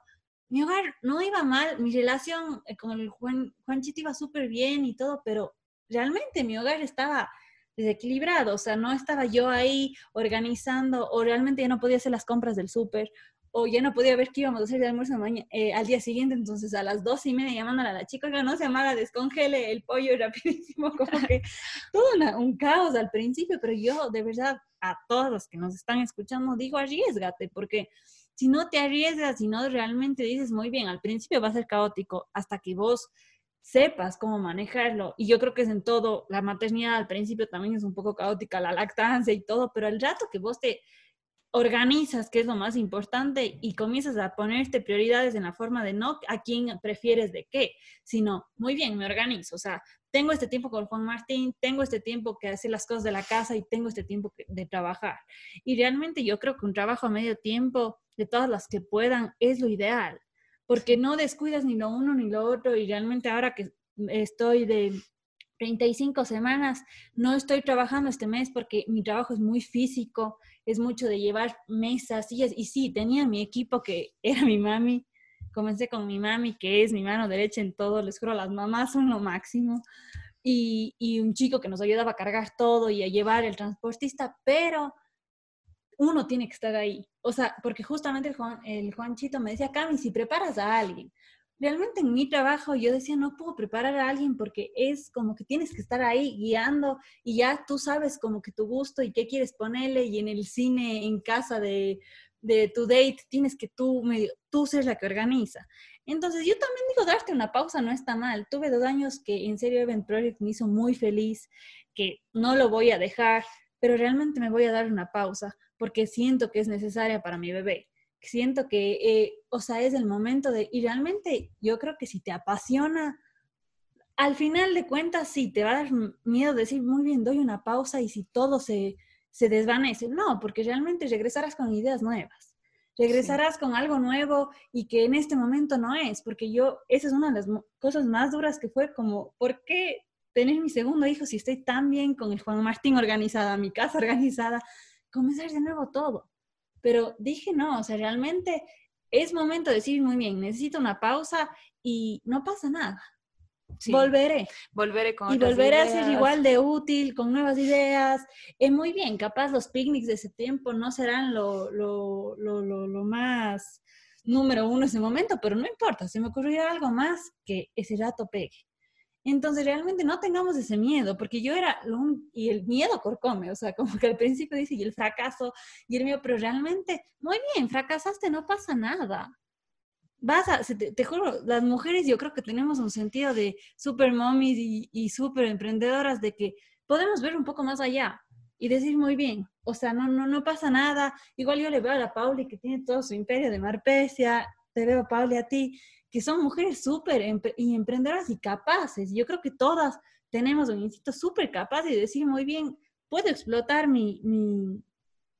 mi hogar no iba mal, mi relación eh, con el Juan, Juanchito iba súper bien y todo, pero realmente mi hogar estaba desequilibrado, o sea, no estaba yo ahí organizando o realmente ya no podía hacer las compras del súper o ya no podía ver qué íbamos a hacer de almuerzo mañana, eh, al día siguiente, entonces a las dos y media llamándole a la chica, que no se amara, descongele el pollo <laughs> rapidísimo, como que todo un caos al principio, pero yo de verdad a todos los que nos están escuchando digo, arriesgate, porque si no te arriesgas, si no realmente dices muy bien, al principio va a ser caótico hasta que vos sepas cómo manejarlo. Y yo creo que es en todo, la maternidad al principio también es un poco caótica, la lactancia y todo, pero al rato que vos te organizas, que es lo más importante, y comienzas a ponerte prioridades en la forma de no a quién prefieres de qué, sino, muy bien, me organizo, o sea, tengo este tiempo con Juan Martín, tengo este tiempo que hacer las cosas de la casa y tengo este tiempo de trabajar. Y realmente yo creo que un trabajo a medio tiempo, de todas las que puedan, es lo ideal, porque no descuidas ni lo uno ni lo otro, y realmente ahora que estoy de 35 semanas, no estoy trabajando este mes porque mi trabajo es muy físico, es mucho de llevar mesas, sillas, y sí, tenía mi equipo que <laughs> era mi mami, comencé con mi mami, que es mi mano derecha en todo, les juro, las mamás son lo máximo, y, y un chico que nos ayudaba a cargar todo y a llevar el transportista, pero uno tiene que estar ahí. O sea, porque justamente el, Juan, el Juanchito me decía, Cami, si preparas a alguien, realmente en mi trabajo yo decía, no puedo preparar a alguien porque es como que tienes que estar ahí guiando y ya tú sabes como que tu gusto y qué quieres ponerle y en el cine, en casa de, de tu date, tienes que tú, medio, tú ser la que organiza. Entonces yo también digo, darte una pausa no está mal. Tuve dos años que en serio Event Project me hizo muy feliz, que no lo voy a dejar, pero realmente me voy a dar una pausa porque siento que es necesaria para mi bebé siento que, eh, o sea, es el momento de, y realmente yo creo que si te apasiona, al final de cuentas sí, te va a dar miedo decir, muy bien, doy una pausa y si todo se, se desvanece. No, porque realmente regresarás con ideas nuevas. Regresarás con algo nuevo y que en este momento no es, porque yo, esa es una de las cosas más duras que fue como, ¿por qué tener mi segundo hijo si estoy tan bien con el Juan Martín organizada, mi casa organizada? Comenzar de nuevo todo pero dije, no, o sea, realmente es momento de decir, muy bien, necesito una pausa y no pasa nada. Volveré. Volveré con Y volveré a ser igual de útil, con nuevas ideas. Es muy bien, capaz los picnics de ese tiempo no serán lo, lo, lo, lo, más número uno en ese momento, pero no importa, se me ocurrirá algo más que ese rato pegue. Entonces, realmente no tengamos ese miedo, porque yo era, y el miedo corcome, o sea, como que al principio dice, y el fracaso, y el miedo, pero realmente, muy bien, fracasaste, no pasa nada. Vas a, te, juro, las mujeres yo creo que tenemos un sentido de super mommies y, y super emprendedoras de que podemos ver un poco más allá y decir muy bien, o sea, no, no, no pasa nada. Igual yo le veo a la Pauli que tiene todo su imperio de Marpesia, te veo, Pauli, a ti, que son mujeres súper y emprendedoras y capaces. Yo creo que todas tenemos un instinto súper capaz de decir muy bien, puedo explotar mi, mi,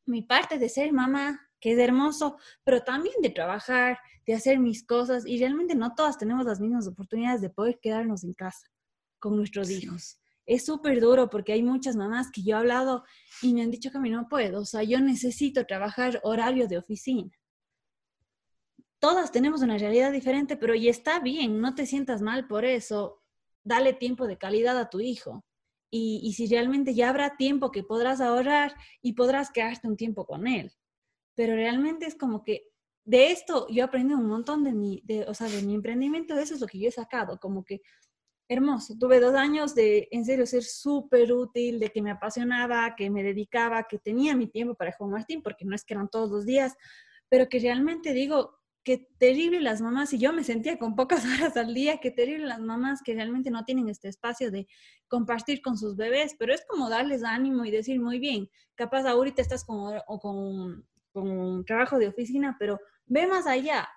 mi parte de ser mamá, que es hermoso, pero también de trabajar, de hacer mis cosas y realmente no todas tenemos las mismas oportunidades de poder quedarnos en casa con nuestros hijos. Es súper duro porque hay muchas mamás que yo he hablado y me han dicho que a mí no puedo, o sea, yo necesito trabajar horario de oficina todas tenemos una realidad diferente, pero y está bien, no te sientas mal por eso. Dale tiempo de calidad a tu hijo. Y, si realmente ya habrá tiempo que podrás ahorrar y podrás quedarte un tiempo con él. Pero realmente es como que de esto yo aprendí un montón de mi, de, o sea, de mi emprendimiento, eso es lo que yo he sacado, como que hermoso. Tuve dos años de, en serio, ser súper útil, de que me apasionaba, que me dedicaba, que tenía mi tiempo para Juan Martín, porque no es que eran todos los días, pero que realmente digo, qué terrible las mamás, y yo me sentía con pocas <laughs> horas al día, qué terrible las mamás que realmente no tienen este espacio de compartir con sus bebés, pero es como darles ánimo y decir, muy bien, capaz ahorita estás con, o con, con un trabajo de oficina, pero ve más allá,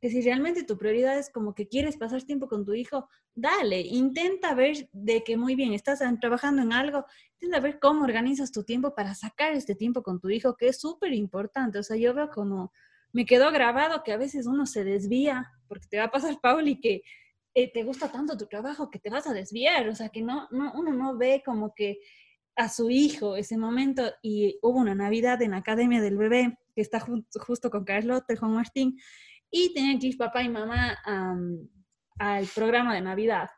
que si realmente tu prioridad es como que quieres pasar tiempo con tu hijo, dale, intenta ver de que muy bien, estás trabajando en algo, intenta ver cómo organizas tu tiempo para sacar este tiempo con tu hijo, que es súper importante. O sea, yo veo como, me quedó grabado que a veces uno se desvía, porque te va a pasar, Paul, y que eh, te gusta tanto tu trabajo que te vas a desviar, o sea, que no, no, uno no ve como que a su hijo ese momento y hubo una Navidad en la Academia del Bebé que está justo con Carlota, Juan Martín, y tenían que ir papá y mamá al programa de Navidad.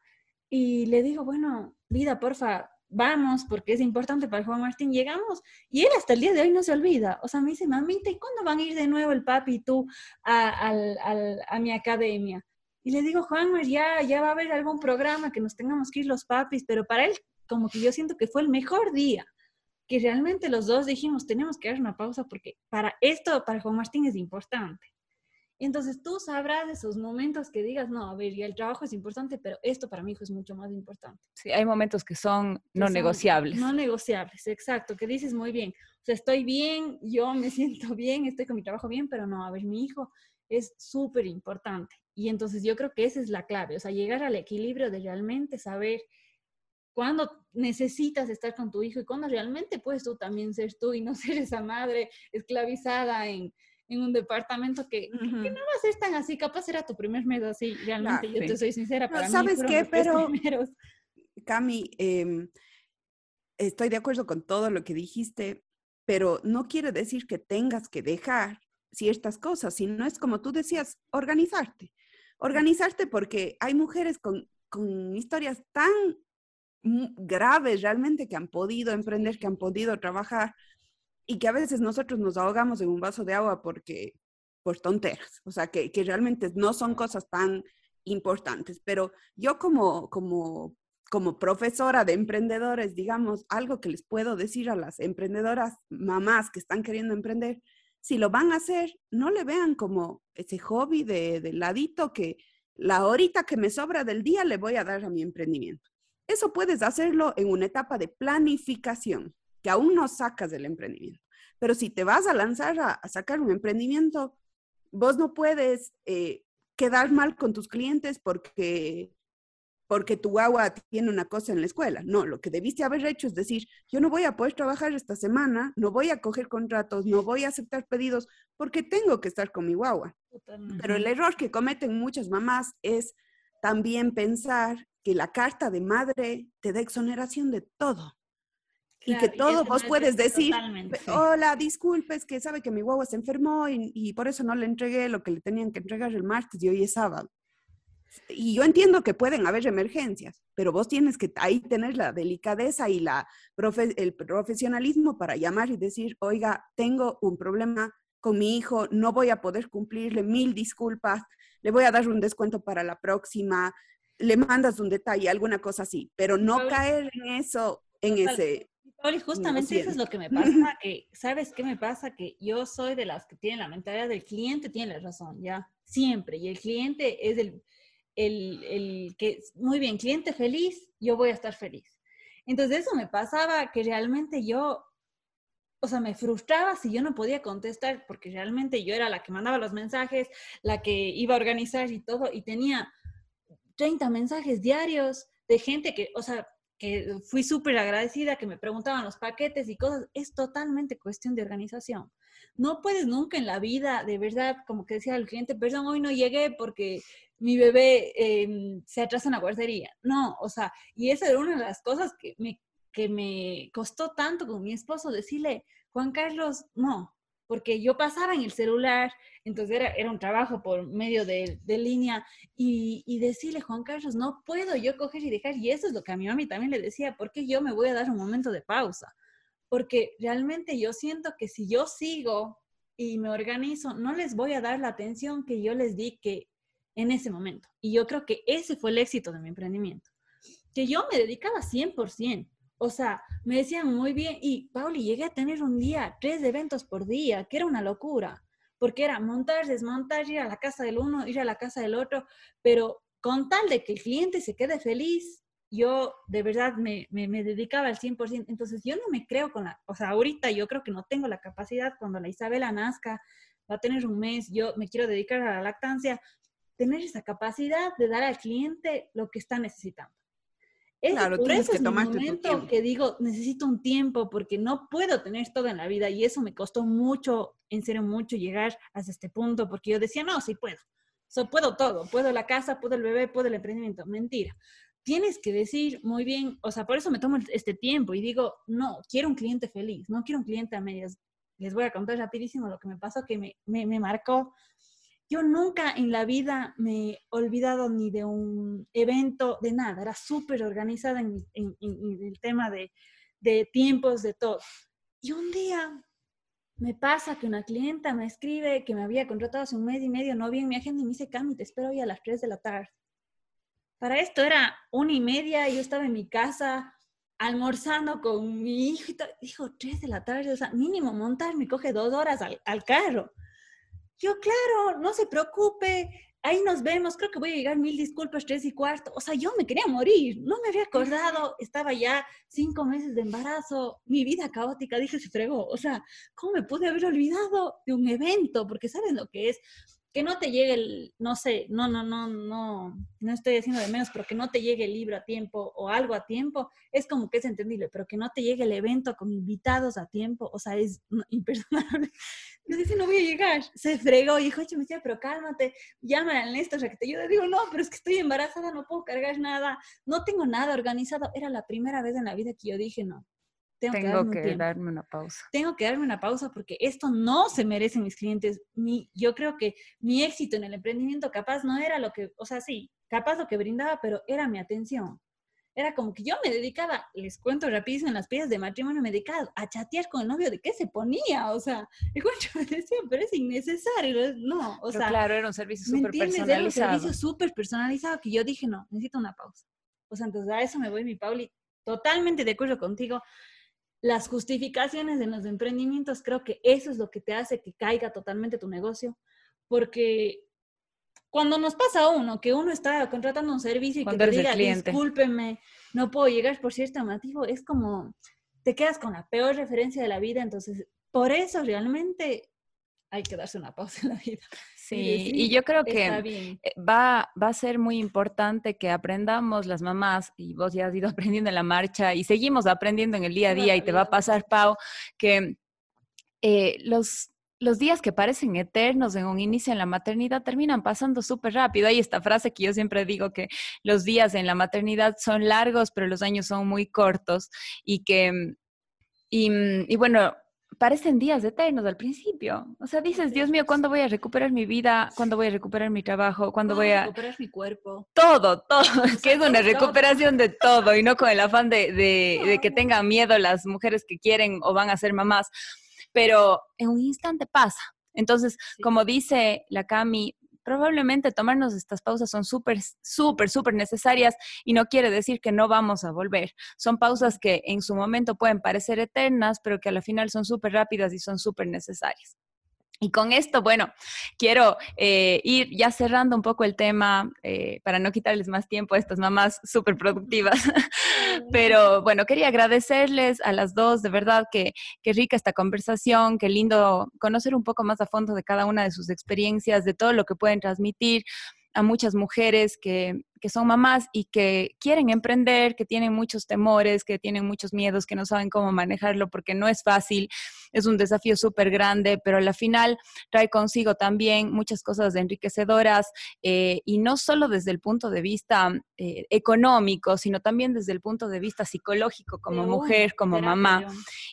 Y le digo, bueno, vida, porfa, vamos, porque es importante para Juan Martín. Llegamos y él hasta el día de hoy no se olvida. O sea, me dice, mamita, ¿y cuándo van a ir de nuevo el papi y tú a, a mi academia? Y le digo, Juan, ya, ya va a haber algún programa que nos tengamos que ir los papis, pero para él, como que yo siento que fue el mejor día, que realmente los dos dijimos, tenemos que dar una pausa porque para esto, para Juan Martín es importante. Entonces tú sabrás esos momentos que digas, no, a ver, ya el trabajo es importante, pero esto para mi hijo es mucho más importante. Sí, hay momentos que son no negociables. No negociables, exacto, que dices muy bien. O sea, estoy bien, yo me <laughs> siento bien, estoy con mi trabajo bien, pero no, a ver, mi hijo es súper importante. Y entonces yo creo que esa es la clave, o sea, llegar al equilibrio de realmente saber cuándo necesitas estar con tu hijo y cuándo realmente puedes tú también ser tú y no <laughs> ser esa madre esclavizada en en un departamento que, que, no va a ser tan así, capaz era tu primer mes así, realmente, yo te soy sincera, para ¿Sabes qué? Pero, Cami, em, estoy de acuerdo con todo lo que dijiste, pero no quiere decir que tengas que dejar ciertas cosas, sino es como tú decías, organizarte. Organizarte porque hay mujeres con, con historias tan graves realmente que han podido emprender, que han podido trabajar, y que a veces nosotros nos ahogamos en un vaso de agua porque por tonteras, o sea, que, que realmente no son cosas tan importantes. Pero yo como, como, como profesora de emprendedores, digamos, algo que les puedo decir a las emprendedoras, mamás que están queriendo emprender, si lo van a hacer, no le vean como ese hobby de, de ladito que la horita que me sobra del día le voy a dar a mi emprendimiento. Eso puedes hacerlo en una etapa de planificación que aún no sacas del emprendimiento. Pero si te vas a lanzar a, sacar un emprendimiento, vos no puedes eh, quedar mal con tus clientes porque, porque tu agua tiene una cosa en la escuela. No, lo que debiste haber hecho es decir, yo no voy a poder trabajar esta semana, no voy a coger contratos, no voy a aceptar pedidos porque tengo que estar con mi guagua. Pero el error que cometen muchas mamás es también pensar que la carta de madre te da exoneración de todo y que todo vos puedes decir, hola, disculpe, es que sabe que mi guagua se enfermó y, por eso no le entregué lo que le tenían que entregar el martes y hoy es sábado. Y yo entiendo que pueden haber emergencias, pero vos tienes que ahí tener la delicadeza y la el profesionalismo para llamar y decir, oiga, tengo un problema con mi hijo, no voy a poder cumplirle, mil disculpas, le voy a dar un descuento para la próxima, le mandas un detalle, alguna cosa así, pero no caer en eso, en ese Pauli, justamente eso es lo que me <laughs> pasa, que, ¿sabes qué me pasa? Que yo soy de las que tienen la mentalidad del cliente, tiene la razón, ya, siempre, y el cliente es el, el, el que, muy bien, cliente feliz, yo voy a estar feliz. Entonces eso me pasaba que realmente yo, o sea, me frustraba si yo no podía contestar, porque realmente yo era la que mandaba los mensajes, la que iba a organizar y todo, y tenía 30 mensajes diarios de gente que, o sea, que fui súper agradecida, que me preguntaban los paquetes y cosas, es totalmente cuestión de organización. No puedes nunca en la vida, de verdad, como que decía el cliente, perdón, hoy no llegué porque mi bebé em, se atrasa en la guardería. No, o sea, y esa era una de las cosas que me, que me costó tanto con mi esposo decirle, Juan Carlos, no, porque yo pasaba en el celular, entonces era, era un trabajo por medio de, de línea, y, y, decirle, Juan Carlos, no puedo yo coger y dejar, y eso es lo que a mi mami también le decía, ¿por qué yo me voy a dar un momento de pausa? Porque realmente yo siento que si yo sigo y me organizo, no les voy a dar la atención que yo les di que en ese momento. Y yo creo que ese fue el éxito de mi emprendimiento. que yo me dedicaba 100%. O sea, me decían muy bien, y Pauli, llegué a tener un día, tres eventos por día, que era una locura, porque era montar, desmontar, ir a la casa del uno, ir a la casa del otro, pero con tal de que el cliente se quede feliz, yo de verdad me, me, me, dedicaba al 100%. Entonces yo no me creo con la, o sea, ahorita yo creo que no tengo la capacidad cuando la Isabela nazca, va a tener un mes, yo me quiero dedicar a la lactancia, tener esa capacidad de dar al cliente lo que está necesitando. Es claro, por eso que es mi momento que digo, necesito un tiempo porque no puedo tener todo en la vida y eso me costó mucho, en serio mucho llegar hasta este punto porque yo decía, no, sí puedo, so, puedo todo, puedo la casa, puedo el bebé, puedo el emprendimiento. Mentira. Tienes que decir muy bien, o sea, por eso me tomo este tiempo y digo, no, quiero un cliente feliz, no quiero un cliente a medias. Les voy a contar rapidísimo lo que me pasó que me, me, me marcó yo nunca en la vida me he olvidado ni de un evento, de nada. Era súper organizada en, el tema de, tiempos, de todo. Y un día me pasa que una clienta me escribe que me había contratado hace un mes y medio, no vi en mi agenda y me dice, Cami, te espero hoy a las 3 de la tarde. Para esto era una y media, yo estaba en mi casa almorzando con mi hijo y dijo, 3 de la tarde, o sea, mínimo montar me coge dos horas al, al carro. Yo, claro, no se preocupe, ahí nos vemos, creo que voy a llegar mil disculpas, tres y cuarto. O sea, yo me quería morir, no me había acordado, <laughs> estaba ya cinco meses de embarazo, mi vida caótica, dije, se fregó. O sea, ¿cómo me pude haber olvidado de un evento? Porque saben lo que es que no te llegue el, no sé, no, no, no, no, no estoy haciendo de menos, pero que no te llegue el libro a tiempo o algo a tiempo, es como que es entendible, pero que no te llegue el evento con invitados a tiempo, o sea, es <laughs> imperdonable. Yo dije, no voy a llegar. Se fregó y dijo, me decía, pero cálmate, llama a Néstor que te ayude. Digo, no, pero es que estoy embarazada, no puedo cargar nada, no tengo nada organizado. Era la primera vez en la vida que yo dije, no, tengo, que, darme, una pausa. Tengo que darme una pausa porque esto no se merecen mis clientes. Mi, yo creo que mi éxito en el emprendimiento capaz no era lo que, o sea, sí, capaz lo que brindaba, pero era mi atención. Era como que yo me dedicaba, les cuento rapidísimo en las piezas de matrimonio, me dedicaba a chatear con el novio de qué se ponía, o sea, <laughs> el cuento me decía, pero es innecesario, no, o sea. Claro, era un servicio súper personalizado. Era un servicio súper personalizado que yo dije, no, necesito una pausa. O sea, entonces a eso me voy, mi Pauli, totalmente de acuerdo contigo las justificaciones de los emprendimientos, creo que eso es lo que te hace que caiga totalmente tu negocio, porque cuando nos pasa a uno, que uno está contratando un servicio y que te diga, discúlpeme, no puedo llegar por cierto motivo, es como, te quedas con la peor referencia de la vida, entonces, por eso realmente hay que darse una pausa en la vida. Sí, y yo creo que eh, va, va a ser muy importante que aprendamos las mamás, y vos ya has ido <laughs> aprendiendo en la marcha y seguimos aprendiendo en el día a día y te va a pasar, Pau, que eh, los, los días que parecen eternos en un inicio en la maternidad terminan pasando súper rápido. Hay esta frase que yo siempre digo que los días en la maternidad son largos, pero los años son muy cortos y que, y, y bueno, parecen días eternos al principio. O sea, dices, Dios mío, ¿cuándo voy a recuperar mi vida? ¿Cuándo voy a recuperar mi trabajo? ¿Cuándo voy a... recuperar mi cuerpo? Todo, todo. <laughs> <laughs> que es una recuperación de todo y no con el afán de, de, que <laughs> tengan miedo las mujeres que quieren o van a ser mamás. Pero en un instante pasa. Entonces, como dice la Cami, probablemente tomarnos estas pausas son súper, súper, súper necesarias y no quiere decir que no vamos a volver. Son pausas que en su momento pueden parecer eternas, pero que a la final son súper rápidas y son súper necesarias. Y con esto, bueno, quiero eh, ir ya cerrando un poco el tema eh, para no quitarles más tiempo a estas mamás súper productivas. <laughs> Pero bueno, quería agradecerles a las dos, de verdad que, qué rica esta conversación, qué lindo conocer un poco más a fondo de cada una de sus experiencias, de todo lo que pueden transmitir a muchas mujeres que, que son mamás y que quieren emprender, que tienen muchos temores, que tienen muchos miedos, que no saben cómo manejarlo porque no es fácil, es un desafío súper grande, pero a la final trae consigo también muchas cosas enriquecedoras eh, y no solo desde el punto de vista eh, económico, sino también desde el punto de vista psicológico como mujer, como mamá.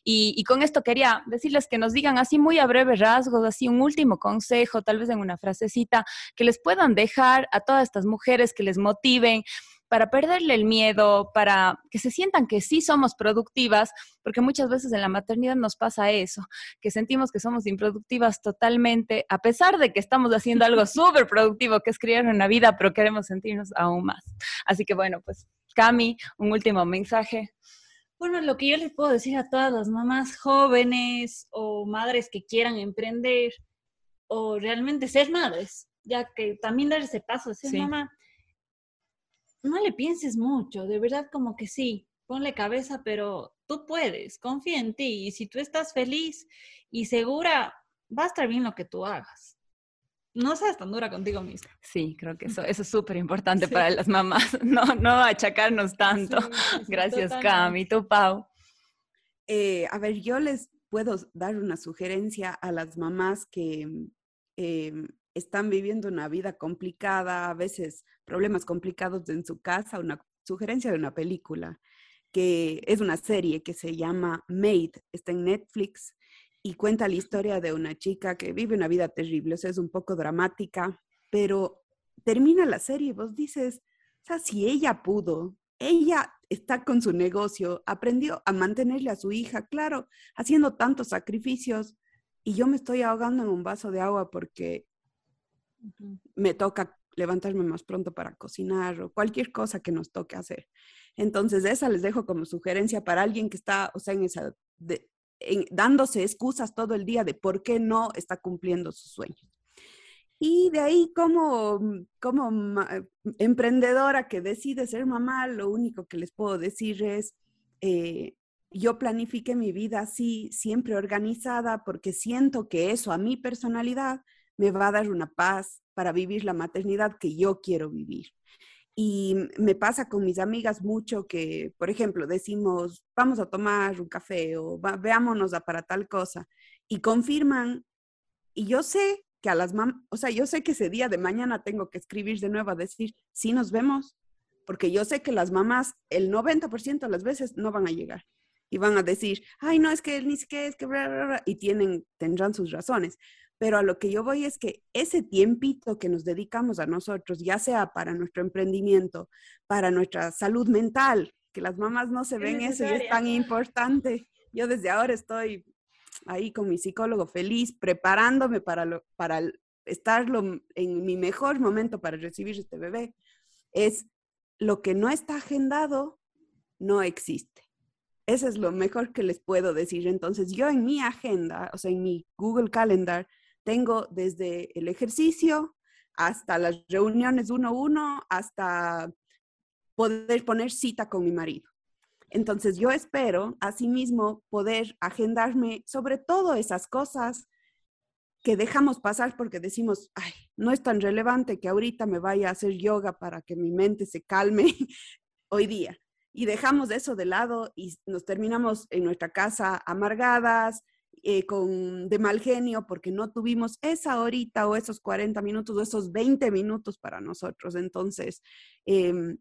Y, y, con esto quería decirles que nos digan así muy a breve rasgos, así un último consejo, tal vez en una frasecita, que les puedan dejar a todas estas mujeres que les motiven para perderle el miedo, para que se sientan que sí somos productivas, porque muchas veces en la maternidad nos pasa eso, que sentimos que somos improductivas totalmente, a pesar de que estamos haciendo algo <laughs> súper productivo, que es criar una vida, pero queremos sentirnos aún más. Así que bueno, pues Cami, un último mensaje. Bueno, lo que yo les puedo decir a todas las mamás jóvenes o madres que quieran emprender o realmente ser madres, ya que también dar ese paso ser mamá, no le pienses mucho, de verdad como que sí, ponle cabeza, pero tú puedes, confía en ti y si tú estás feliz y segura, va a estar bien lo que tú hagas. No seas tan dura contigo misma. Sí, creo que eso, <laughs> eso es súper importante para las mamás, <laughs> no, no achacarnos tanto. Gracias, Cami. ¿Tú, Pau? Eh, a ver, yo les puedo dar una sugerencia a las mamás que em, están viviendo una vida complicada, a veces problemas complicados en su casa, una sugerencia de una película que es una serie que se llama Made, está en Netflix y cuenta la historia de una chica que vive una vida terrible, o sea, es un poco dramática, pero termina la serie y vos dices, o sea, si ella pudo, ella está con su negocio, aprendió a mantenerle a su hija, claro, haciendo tantos sacrificios y yo me estoy ahogando en un vaso de agua porque me toca levantarme más pronto para cocinar o cualquier cosa que nos toque hacer. Entonces, esa les dejo como sugerencia para alguien que está, o sea, en esa, dándose excusas todo el día de por qué no está cumpliendo sus sueños. Y de ahí, como, como emprendedora que decide ser mamá, lo único que les puedo decir es, eh, yo planifique mi vida así, siempre organizada, porque siento que eso a mi personalidad me va a dar una paz para vivir la maternidad que yo quiero vivir. Y me pasa con mis amigas mucho que, por ejemplo, decimos, vamos a tomar un café o veámonos para tal cosa, y confirman, y yo sé que a las mamás, o sea, yo sé que ese día de mañana tengo que escribir de nuevo a decir, sí nos vemos, porque yo sé que las mamás el 90% de las veces no van a llegar y van a decir, ay, no, es que ni siquiera es que, y tienen, tendrán sus razones pero a lo que yo voy es que ese tiempito que nos dedicamos a nosotros, ya sea para nuestro emprendimiento, para nuestra salud mental, que las mamás no se ven eso y es tan importante. Yo desde ahora estoy ahí con mi psicólogo feliz, preparándome para, lo, para estarlo en mi mejor momento para recibir este bebé. Es lo que no está agendado, no existe. Eso es lo mejor que les puedo decir. Entonces, yo en mi agenda, o sea, en mi Google Calendar, tengo desde el ejercicio hasta las reuniones uno a uno, hasta poder poner cita con mi marido. Entonces yo espero, asimismo, poder agendarme sobre todo esas cosas que dejamos pasar porque decimos, ay, no es tan relevante que ahorita me vaya a hacer yoga para que mi mente se calme <laughs> hoy día. Y dejamos eso de lado y nos terminamos en nuestra casa amargadas, eh, con, de mal genio porque no tuvimos esa horita o esos 40 minutos o esos 20 minutos para nosotros. Entonces, em,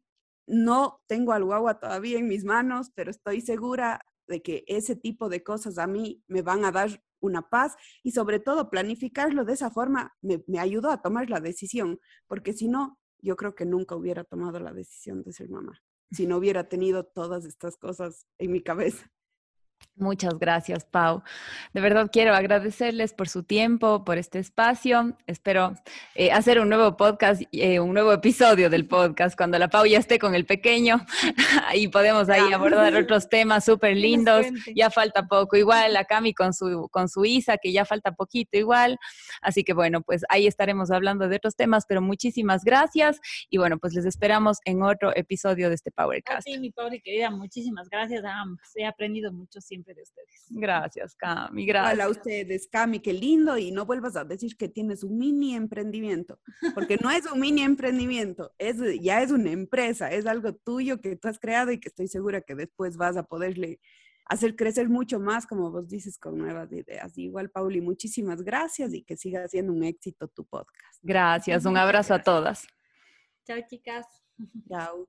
no tengo al guagua todavía en mis manos, pero estoy segura de que ese tipo de cosas a mí me van a dar una paz y sobre todo planificarlo de esa forma me, me ayudó a tomar la decisión, porque si no, yo creo que nunca hubiera tomado la decisión de ser mamá, si no hubiera tenido todas estas cosas en mi cabeza. Muchas gracias, Pau. De verdad quiero agradecerles por su tiempo, por este espacio. Espero eh, hacer un nuevo podcast, eh, un nuevo episodio del podcast cuando la Pau ya esté con el pequeño <laughs> y podemos ahí abordar otros temas súper lindos. Ya falta poco, igual la Cami con su, con su Isa, que ya falta poquito igual. Así que bueno, pues ahí estaremos hablando de otros temas, pero muchísimas gracias y bueno, pues les esperamos en otro episodio de este Powercast. Sí, mi pobre querida, muchísimas gracias a ambos. He aprendido mucho siempre de ustedes. Gracias, Cami. Gracias. Hola a ustedes, Cami, qué lindo. Y no vuelvas a decir que tienes un mini emprendimiento, porque no es un mini emprendimiento, es, ya es una empresa, es algo tuyo que tú has creado y que estoy segura que después vas a poderle hacer crecer mucho más, como vos dices, con nuevas ideas. Igual, Pauli, muchísimas gracias y que siga siendo un éxito tu podcast. Gracias, un abrazo a todas. Chao, chicas. Chao.